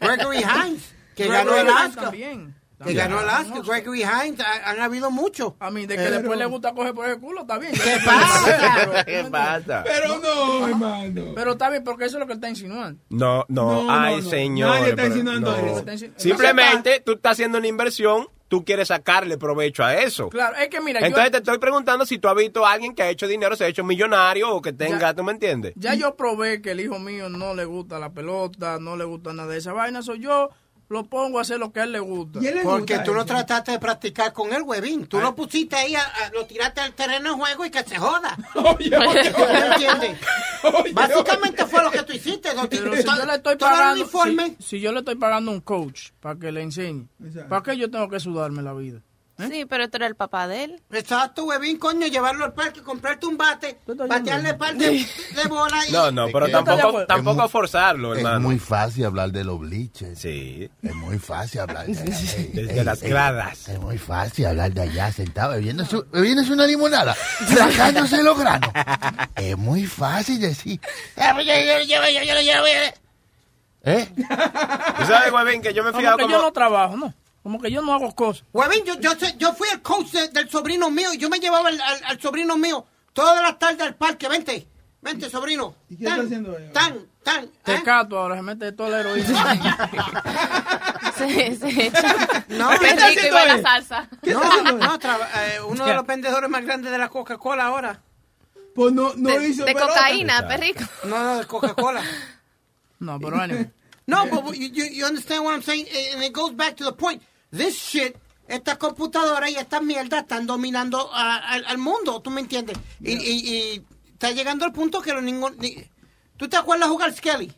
Gregory Hines, que Gregory ganó el Oscar. También. Que ganó el Oscar. Gregory Hines, ha- han habido muchos. A mí, de que Pero- después le gusta coger por el culo, está bien. ¿Qué pasa? *laughs* *laughs* ¿Qué pasa? Pero no, hermano. Pero está bien, porque eso es lo que él está insinuando. No, no, No, ay, no, no. señor. Nadie está insinuando eso. Simplemente tú estás haciendo una inversión, tú quieres sacarle provecho a eso. Claro, es que mira, yo- Entonces te estoy preguntando si tú has visto a alguien que ha hecho dinero, se ha hecho millonario o que tenga, Ya. ¿tú me entiendes? Ya yo probé que el hijo mío no le gusta la pelota, no le gusta nada de esa vaina. So yo lo pongo a hacer lo que a él le gusta. Él le Porque gusta tú no trataste de practicar con el huevín. Tú lo pusiste ahí, a- a- lo tiraste al terreno de juego y que se joda. *laughs* Oye, oye, ¿Me entiendes? oye, Básicamente fue lo que tú hiciste. Pero si yo le estoy pagando, uniforme. si, si yo le estoy pagando a un coach para que le enseñe. ¿para qué yo tengo que sudarme la vida? Sí, pero tú eres el papá de él. Exacto, huevín, coño, llevarlo al parque, comprarte un bate, batearle par de, de bola y... No, no, pero tampoco, ¿Estás de tampoco forzarlo, Es hermano. muy fácil hablar de los bliches. Sí, Es muy fácil hablar de, desde las gradas. Es muy fácil hablar de allá sentado bebiéndose, bebiéndose una limonada, sacándose los granos. Es muy fácil decir. "Ah, pues ¿Eh? ¿Tú sabes, Huevín, que yo me he fijado como... yo no trabajo, ¿no? Como que yo no hago cosas. Huevín, yo, yo, yo fui el coach de- del sobrino mío y yo me llevaba al, al- al sobrino mío todas las tardes al parque. Vente, vente, sobrino. ¿Y qué está haciendo ella? Tan, tan. Tecato ahora se mete todo el heroína. *laughs* Se, se echa No, qué ¿qué está rico y salsa. No, no, eh, uno de los vendedores más grandes de la Coca-Cola ahora. Pues no, no De- hizo de pelota. cocaína, perrico. No, no, de Coca-Cola. No, pero anyway. No, but you, you, you understand what I'm saying? Eh, And it goes back to the point. This shit, esta computadora y esta mierda están dominando a- al, al mundo, ¿tú me entiendes? Y, y, y está llegando al punto que los ningún... ni- ¿Tú te acuerdas jugar Skelly?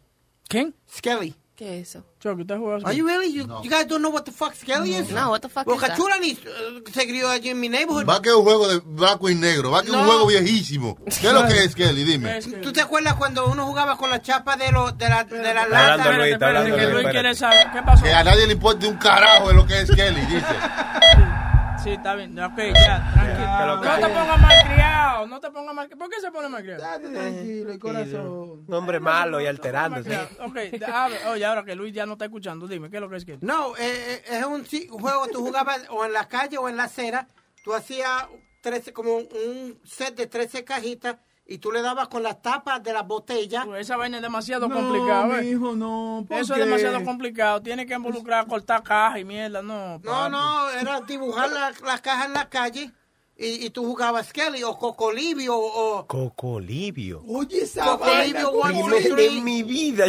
¿Quién? Skelly. ¿Qué es eso? Chucky, ¿usted juega Are you really? You, you guys don't know what the fuck Skelly is? No, what the fuck Well, is that? Cachulani uh, se crió allí en mi neighborhood. Va que es un juego de blanco y negro, va que es un No. juego viejísimo. ¿Qué es lo que es, Kelly? Dime. ¿Tú te acuerdas cuando uno jugaba con la chapa de, los de la, de la Está lata? hablando Luis, está hablando que Luis, quiere saber. ¿Qué pasó? Que a nadie le importa un carajo de lo que es Kelly, dice. *laughs* Sí, está bien. Ok, ya, tranquilo. No te pongas malcriado. No te pongas mal ¿Por qué se pone malcriado? Tranquilo, el corazón. Un hombre malo y alterándose. Ok, a ver, oye, ahora que Luis ya no está escuchando, dime, ¿qué es lo que es que? No, eh, eh, es un juego, tú jugabas o en la calle o en la acera, tú hacías 13, como un set de 13 cajitas y tú le dabas con las tapas de las botellas. Esa vaina es demasiado No, complicado, ¿eh? mijo, no. ¿por Eso qué? es demasiado complicado. Tiene que involucrar cortar caja y mierda, no. No, no, era dibujar la- las cajas en la calle y, y tú jugabas Skelly o Cocolibio o... Cocolibio. Oye, esa Cocolibio one, en mi vida.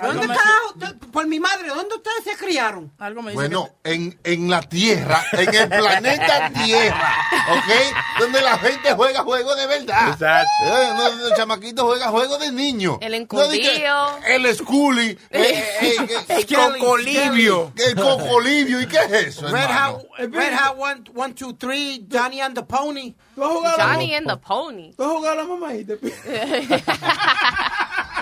¿Dónde carajo? Por mi madre, ¿dónde ustedes se criaron? Algo me Bueno, en, en la Tierra, en el planeta Tierra, ¿ok? Donde la gente juega juegos de verdad. Exacto. Eh, no, el chamaquito juega juegos de niño. El No que encudido. el Schooly. eh, eh, que- *laughs* El cocolibio. que El cocolibio. ¿Y qué es eso, Red? Hat, Red Hat one, one, two, three, Johnny and the Pony. ¿Tú has jugado a la- Johnny and the Pony. ¿Tú has jugado a la mamadita? *laughs*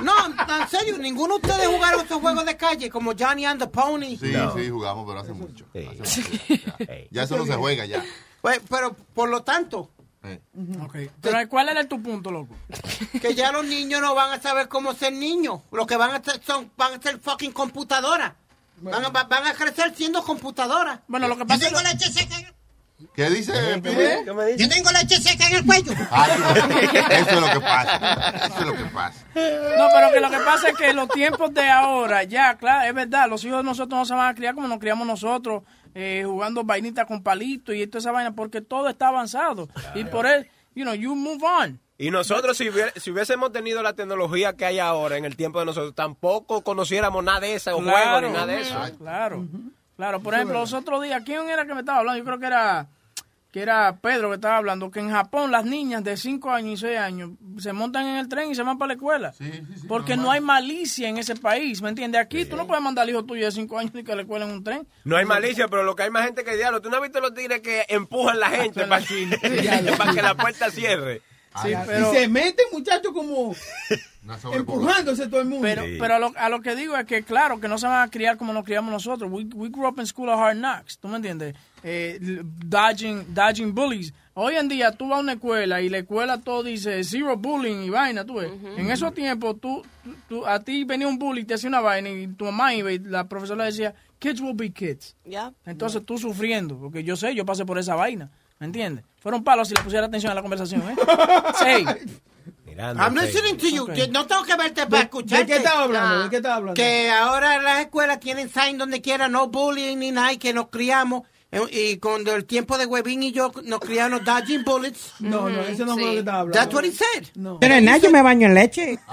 No, en serio, ninguno de ustedes jugaron estos juegos de calle como Johnny and the Pony. Sí, sí, jugamos, pero hace mucho. Hace mucho, ya. Ya eso no se juega ya. Pues, pero por lo tanto, Eh. Okay. Pero ¿cuál era tu punto, loco? que ya los niños no van a saber cómo ser niños. Lo que van a ser son, van a ser fucking computadoras. Van a, va- van a crecer siendo computadoras. Bueno, lo que Yo pasa tengo es leche seca. ¿Qué dice? ¿Qué me dice? Yo tengo leche seca en el cuello. Ah, eso es lo que pasa. Eso es lo que pasa. No, pero que lo que pasa es que los tiempos de ahora, ya, claro, es verdad, los hijos de nosotros no se van a criar como nos criamos nosotros, eh, jugando vainitas con palitos y toda esa vaina, porque todo está avanzado. Y por eso, you know, you move on. Y nosotros, si, hubiera- si hubiésemos tenido la tecnología que hay ahora en el tiempo de nosotros, tampoco conociéramos nada de esos juegos ni nada de eso. Claro, claro. Por ejemplo, los otros días, ¿quién era que me estaba hablando? Yo creo que era que era Pedro que estaba hablando, que en Japón las niñas de 5 años y 6 años se montan en el tren y se van para la escuela. porque no hay malicia en ese país, ¿me entiendes? Aquí tú no puedes mandar al hijo tuyo de 5 años ni que a la escuela en un tren. No hay malicia, pero lo que hay más gente que diablo. ¿Tú no has visto los tigres que empujan la gente para que, *laughs* para que la puerta cierre? Sí, Ah, pero- Y se meten, muchachos, como *laughs* empujándose todo el mundo. Pero, pero a, lo, a lo que digo es que, claro, que no se van a criar como nos criamos nosotros. We, we grew up in school of hard knocks, ¿tú me entiendes? Eh, dodging, dodging bullies. Hoy en día tú vas a una escuela y la escuela todo dice zero bullying y vaina, tú ves. En esos tiempos, tú, tú- a ti venía un bully y te hacía una vaina y tu mamá iba y la profesora decía, kids will be kids. Entonces tú sufriendo, porque yo sé, yo pasé por esa vaina, ¿me entiendes? Fueron palos si le pusiera atención a la conversación, ¿eh? *laughs* Sí. Mirando, I'm sí. listening to you. No tengo que verte para ¿De, escucharte. ¿De qué estaba hablando? Ah. ¿De qué hablando? Que ahora las escuelas tienen sign donde quiera, no bullying ni nada, y que nos criamos. eh, Y cuando el tiempo de Webin y yo nos criamos dodging bullets. No, no, eso no fue lo Sí. que estaba hablando. That's what he said. No. Pero nada, yo me baño en leche. *laughs*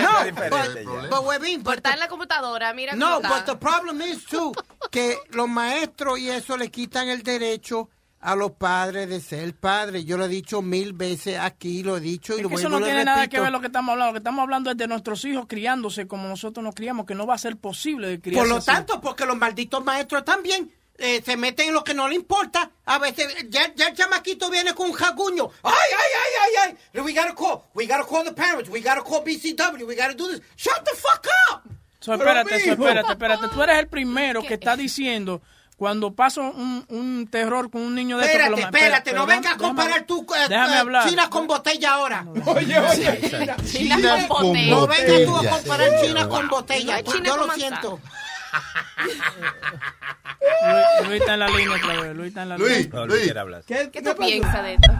No, diferente but, Webin, Está en la computadora, mira No, but the problem is too que los maestros y eso le quitan el derecho a los padres de ser padres. Yo lo he dicho mil veces aquí, lo he dicho y Es lo que voy eso no tiene nada que ver lo que estamos hablando. Lo que estamos hablando es de nuestros hijos criándose como nosotros nos criamos, que no va a ser posible de criarse Por lo así. tanto, porque los malditos maestros también eh, se meten en lo que no le importa. A veces ya, ya el chamaquito viene con un jaguño. Ay, ay, ay, ay, ay. We gotta call. We gotta call the parents. We gotta call BCW. We gotta do this. Shut the fuck up. So, espérate, so, espérate, espérate. Tú eres el primero que está diciendo, cuando pasa un, un terror con un niño de estos, Espérate, lo- espérate, no vengas a comparar tú eh, eh. China con botella ahora. Oye, oye, China, China con con botella. No vengas tú a comparar China con botella. China Yo lo siento. Luis, Luis está en la línea otra vez. Luis está en la Luis, línea. No, Luis hablar. ¿Qué, ¿Qué tú piensas de esto?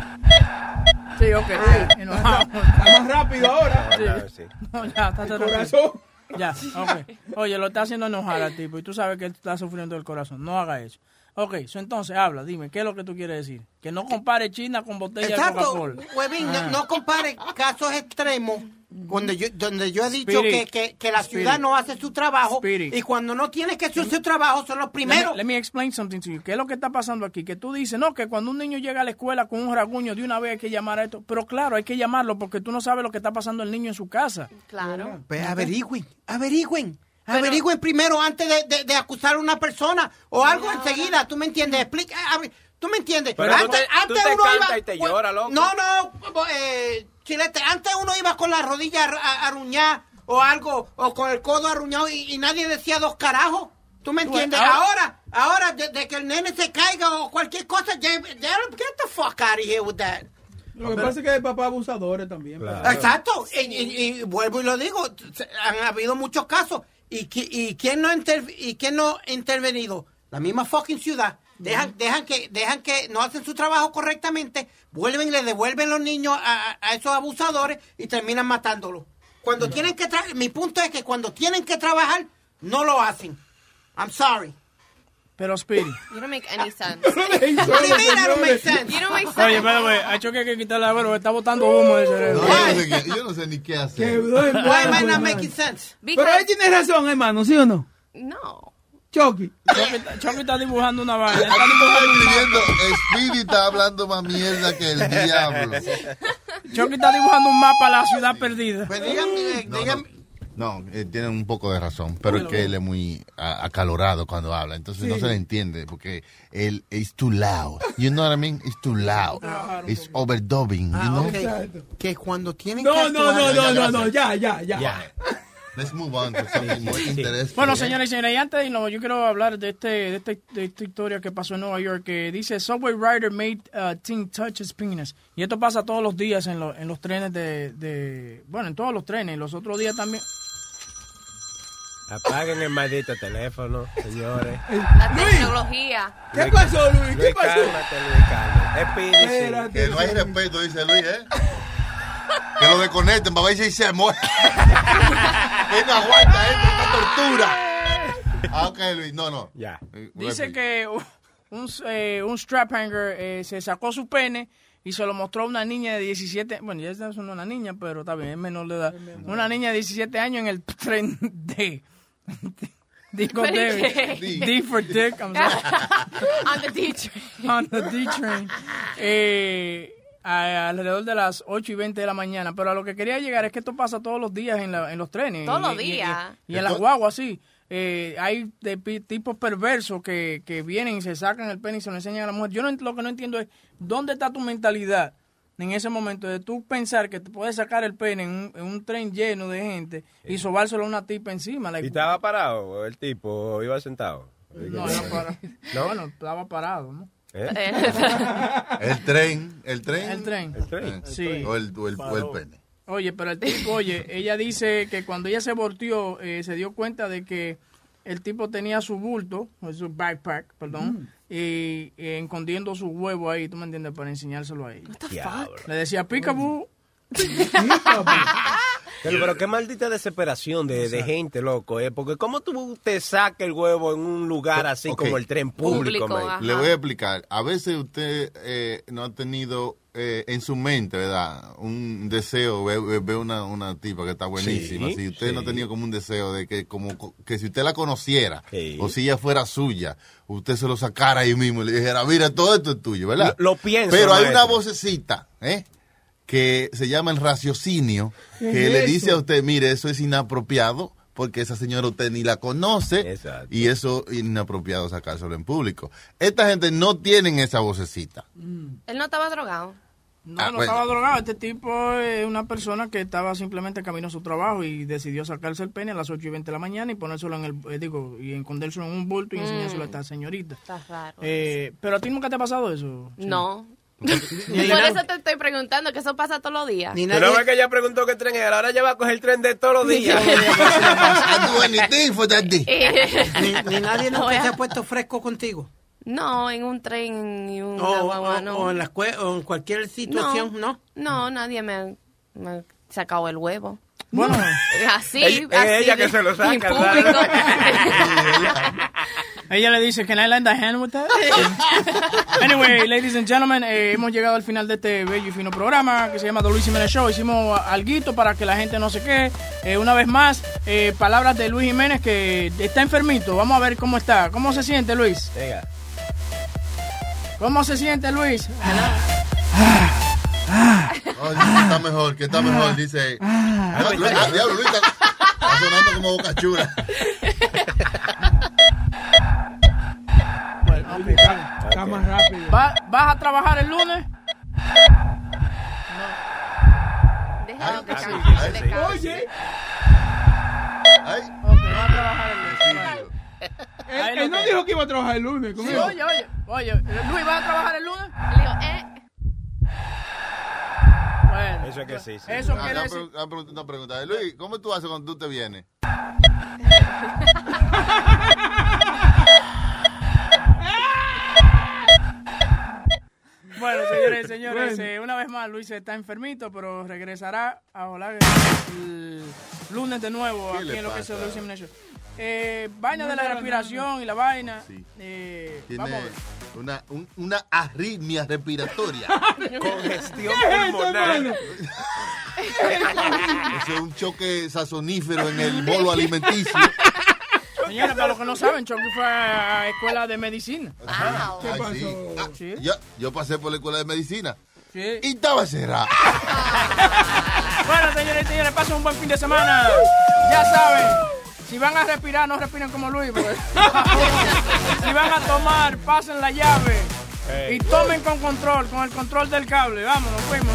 Sí, ok. sí, enojado. Está más rápido ahora. Sí. No, ya, está El corazón. Ya, ok. Oye, lo está haciendo enojar al tipo y tú sabes que él está sufriendo del corazón. No haga eso. Ok, so entonces habla, dime, ¿qué es lo que tú quieres decir? Que no compare China con botella de Coca-Cola. Huevín, Ah. no, no compare casos extremos donde yo, donde yo he dicho que, que, que la ciudad Spirit. no hace su trabajo Spirit. y cuando no tiene que hacer su trabajo son los primeros. Let me, let me explain something to you. ¿Qué es lo que está pasando aquí? Que tú dices, no, que cuando un niño llega a la escuela con un raguño, de una vez hay que llamar a esto. Pero claro, hay que llamarlo porque tú no sabes lo que está pasando el niño en su casa. Claro. Pues averigüen, averigüen. Averigüen primero antes de, de- de acusar a una persona o algo enseguida. ¿Tú me entiendes? Explica. a ver, ¿Tú me entiendes? Pero tú antes te- tú antes te uno iba. y te pues, llora, loco. No, no, eh, Chilete. Antes uno iba con la rodilla arruñada o algo, o con el codo arruñado y, y nadie decía dos carajos. ¿Tú me entiendes? ahora- Ahora, ahora, de, de que el nene se caiga o cualquier cosa, ya, get the fuck out of here with that. Lo que pasa es que hay papás abusadores también. Exacto, y, y- y vuelvo y lo digo, se- han habido muchos casos. ¿Y, qui- y quién no y quién no ha intervenido? La misma fucking ciudad. Dejan, dejan que dejan que no hacen su trabajo correctamente, vuelven y le devuelven los niños a, a- a esos abusadores y terminan matándolos. Cuando tienen que tra- mi punto es que cuando tienen que trabajar no lo hacen. I'm sorry. Pero Speedy. You don't make any sense. *laughs* What do you mean I don't make sense? You don't make sense. Oye, espera, güey, ha hecho que hay que quitarle la verga, está botando humo del cerebro. No, yo, no sé qué- yo no sé ni qué hacer. Why am I not making sense? Pero él tiene razón, hermano, ¿sí o no? No. Chucky. Chucky, está- dibujando una vaina. Está dibujando un escribiendo, mapa. Speedy está hablando más mierda que el diablo. Chucky está dibujando un mapa a la ciudad perdida. Pues dígame, dígame. No, eh, tiene un poco de razón, pero es que él es muy a- acalorado cuando habla, entonces no Sí. se le entiende porque él es too loud. You know what I mean? It's too loud. It's overdubbing, you Ah, know? ok. Que cuando tienen No, que no, no, no, no, no, ya, ya, ya. Let's move on to something more interesting. Bueno, señores y señores, y antes de irnos, yo quiero hablar de, este, de, este, de esta historia que pasó en Nueva York, que dice, Subway rider made uh, teen touch his penis. Y esto pasa todos los días en, lo- en los trenes de, de... Bueno, en todos los trenes, los otros días también. Apaguen el maldito teléfono, señores. La tecnología. ¿Qué pasó, Luis? ¿Qué pasó? cálmate, Luis, cálmate. Que no hay respeto, dice Luis, ¿eh? Que lo desconecten para ver si se muere. que no aguanta, ¿eh? Esta tortura. Ah, ok, Luis, no, no. Ya. Dice que un, eh, un strap hanger eh, se sacó su pene y se lo mostró a una niña de 17, bueno, ya es una niña, pero está bien, es menor de edad. Una niña de 17 años en el tren D. *laughs* Digo ¿Pero D. for dick, I'm sorry. *laughs* On the D train. on the D train. Eh, a- alrededor de las 8 y 20 de la mañana. Pero a lo que quería llegar es que esto pasa todos los días en, la- en los trenes. Todos Y- los y- y- días. Y, en las guaguas, sí. Eh, hay de tipos perversos que, que vienen y se sacan el pene y se lo enseñan a la mujer. Yo no, lo que no entiendo es dónde está tu mentalidad en ese momento de tú pensar que te puedes sacar el pene en un, en un tren lleno de gente y sobárselo a una tipa encima. like- ¿Y estaba parado el tipo o iba sentado? no, era para- ¿No? Bueno, estaba parado, ¿no? ¿Eh? *laughs* El tren, el tren. El tren. El tren. Eh, Sí. O el, o el, o el pene. Oye, pero el tipo, oye, ella dice que cuando ella se volteó, eh, se dio cuenta de que el tipo tenía su bulto, o su backpack, perdón, y, y escondiendo su huevo ahí, ¿tú me entiendes? Para enseñárselo ahí. Diablo. Le decía, peekaboo. *laughs* Pero, pero qué maldita desesperación de, de gente, loco, ¿eh? Porque ¿cómo tú te sacas el huevo en un lugar así como el tren público, Público. Le voy a explicar. A veces usted eh, no ha tenido eh, en su mente, ¿verdad? Un deseo, ve, ve- ve una, una tipa que está buenísima. Sí, si usted no ha sí. tenido como un deseo de que como co- que si usted la conociera Sí. o si ella fuera suya, usted se lo sacara ahí mismo y le dijera, mira, todo esto es tuyo, ¿verdad? Lo- lo pienso, Pero hay una vocecita, ¿eh? Que se llama el raciocinio, ¿Qué que es le eso? dice a usted, mire, eso es inapropiado porque esa señora usted ni la conoce Exacto. y eso es inapropiado sacárselo en público. Esta gente no tienen esa vocecita. Él no estaba drogado. No, Ah, no bueno. estaba drogado. Este tipo es una persona que estaba simplemente camino a su trabajo y decidió sacarse el pene a las 8 y 20 de la mañana y ponérselo en el, eh, digo, y escondérselo en un bulto y Mm. enseñárselo a esta señorita. Está raro. Eh, pero a ti nunca te ha pasado eso. No. Por eso te estoy preguntando, que eso pasa todos los días. No ves que ella preguntó qué tren era. Ahora ella va a coger el tren de todos los días. *laughs* *laughs* ni, ni nadie No, se ha puesto fresco contigo. No, en un tren y una O, guagua, o- no. o en la o en cualquier situación, ¿no? No, nadie me, ha- me ha sacado el huevo. Bueno, *laughs* así, es así ella de- que se lo saca, en ¿sabes? público. Ella le dice, can I lend a hand with that? *laughs* anyway, ladies and gentlemen, eh, hemos llegado al final de este bello y fino programa que se llama The Luis Jiménez Show. Hicimos alguito para que la gente no se quede. Eh, una vez más, eh, palabras de Luis Jiménez que está enfermito. Vamos a ver cómo está. ¿Cómo se siente, Luis? ¿Cómo se siente, Luis? Que está mejor, que está mejor, dice. Ah, Luis, diablo, Luis, está, está sonando como boca chula. Está más rápido. ¿Va- ¿Vas a trabajar el lunes? Déjalo que Ay, cante, ay. Oye, Ok, va a trabajar el lunes. él, él no dijo que iba a trabajar el lunes Sí, oye, oye, oye, Luis, ¿vas a trabajar el lunes? Le digo, eh, Bueno, Eso es que sí, sí. Eso Ah, quiere una decir... una pregunta, una pregunta. Luis, ¿cómo tú haces cuando tú te vienes? *laughs* Bueno, señores y señores, Bueno. eh, una vez más Luis está enfermito, pero regresará a volar el lunes de nuevo ¿Qué aquí en lo que es el? Luis Jiménez Show. Eh, vaina No, de la no, no, respiración y la vaina. Sí. Eh, Tiene vamos a ver. una, un- una arritmia respiratoria. *laughs* Congestión ¿Qué es esto, pulmonar. *laughs* es un choque sazonífero en el bolo *laughs* alimenticio. Señores, para los que no saben, Chucky fue a escuela de medicina. wow. ¿Qué Ay, pasó? sí. Ah, Sí. yo, yo pasé por la escuela de medicina Sí. y estaba cerrada. *laughs* Bueno, señores y señores, pasen un buen fin de semana. Ya saben, si van a respirar, no respiren como Luis. *laughs* si van a tomar, pasen la llave. Y tomen con control, con el control del cable. Vámonos, fuimos.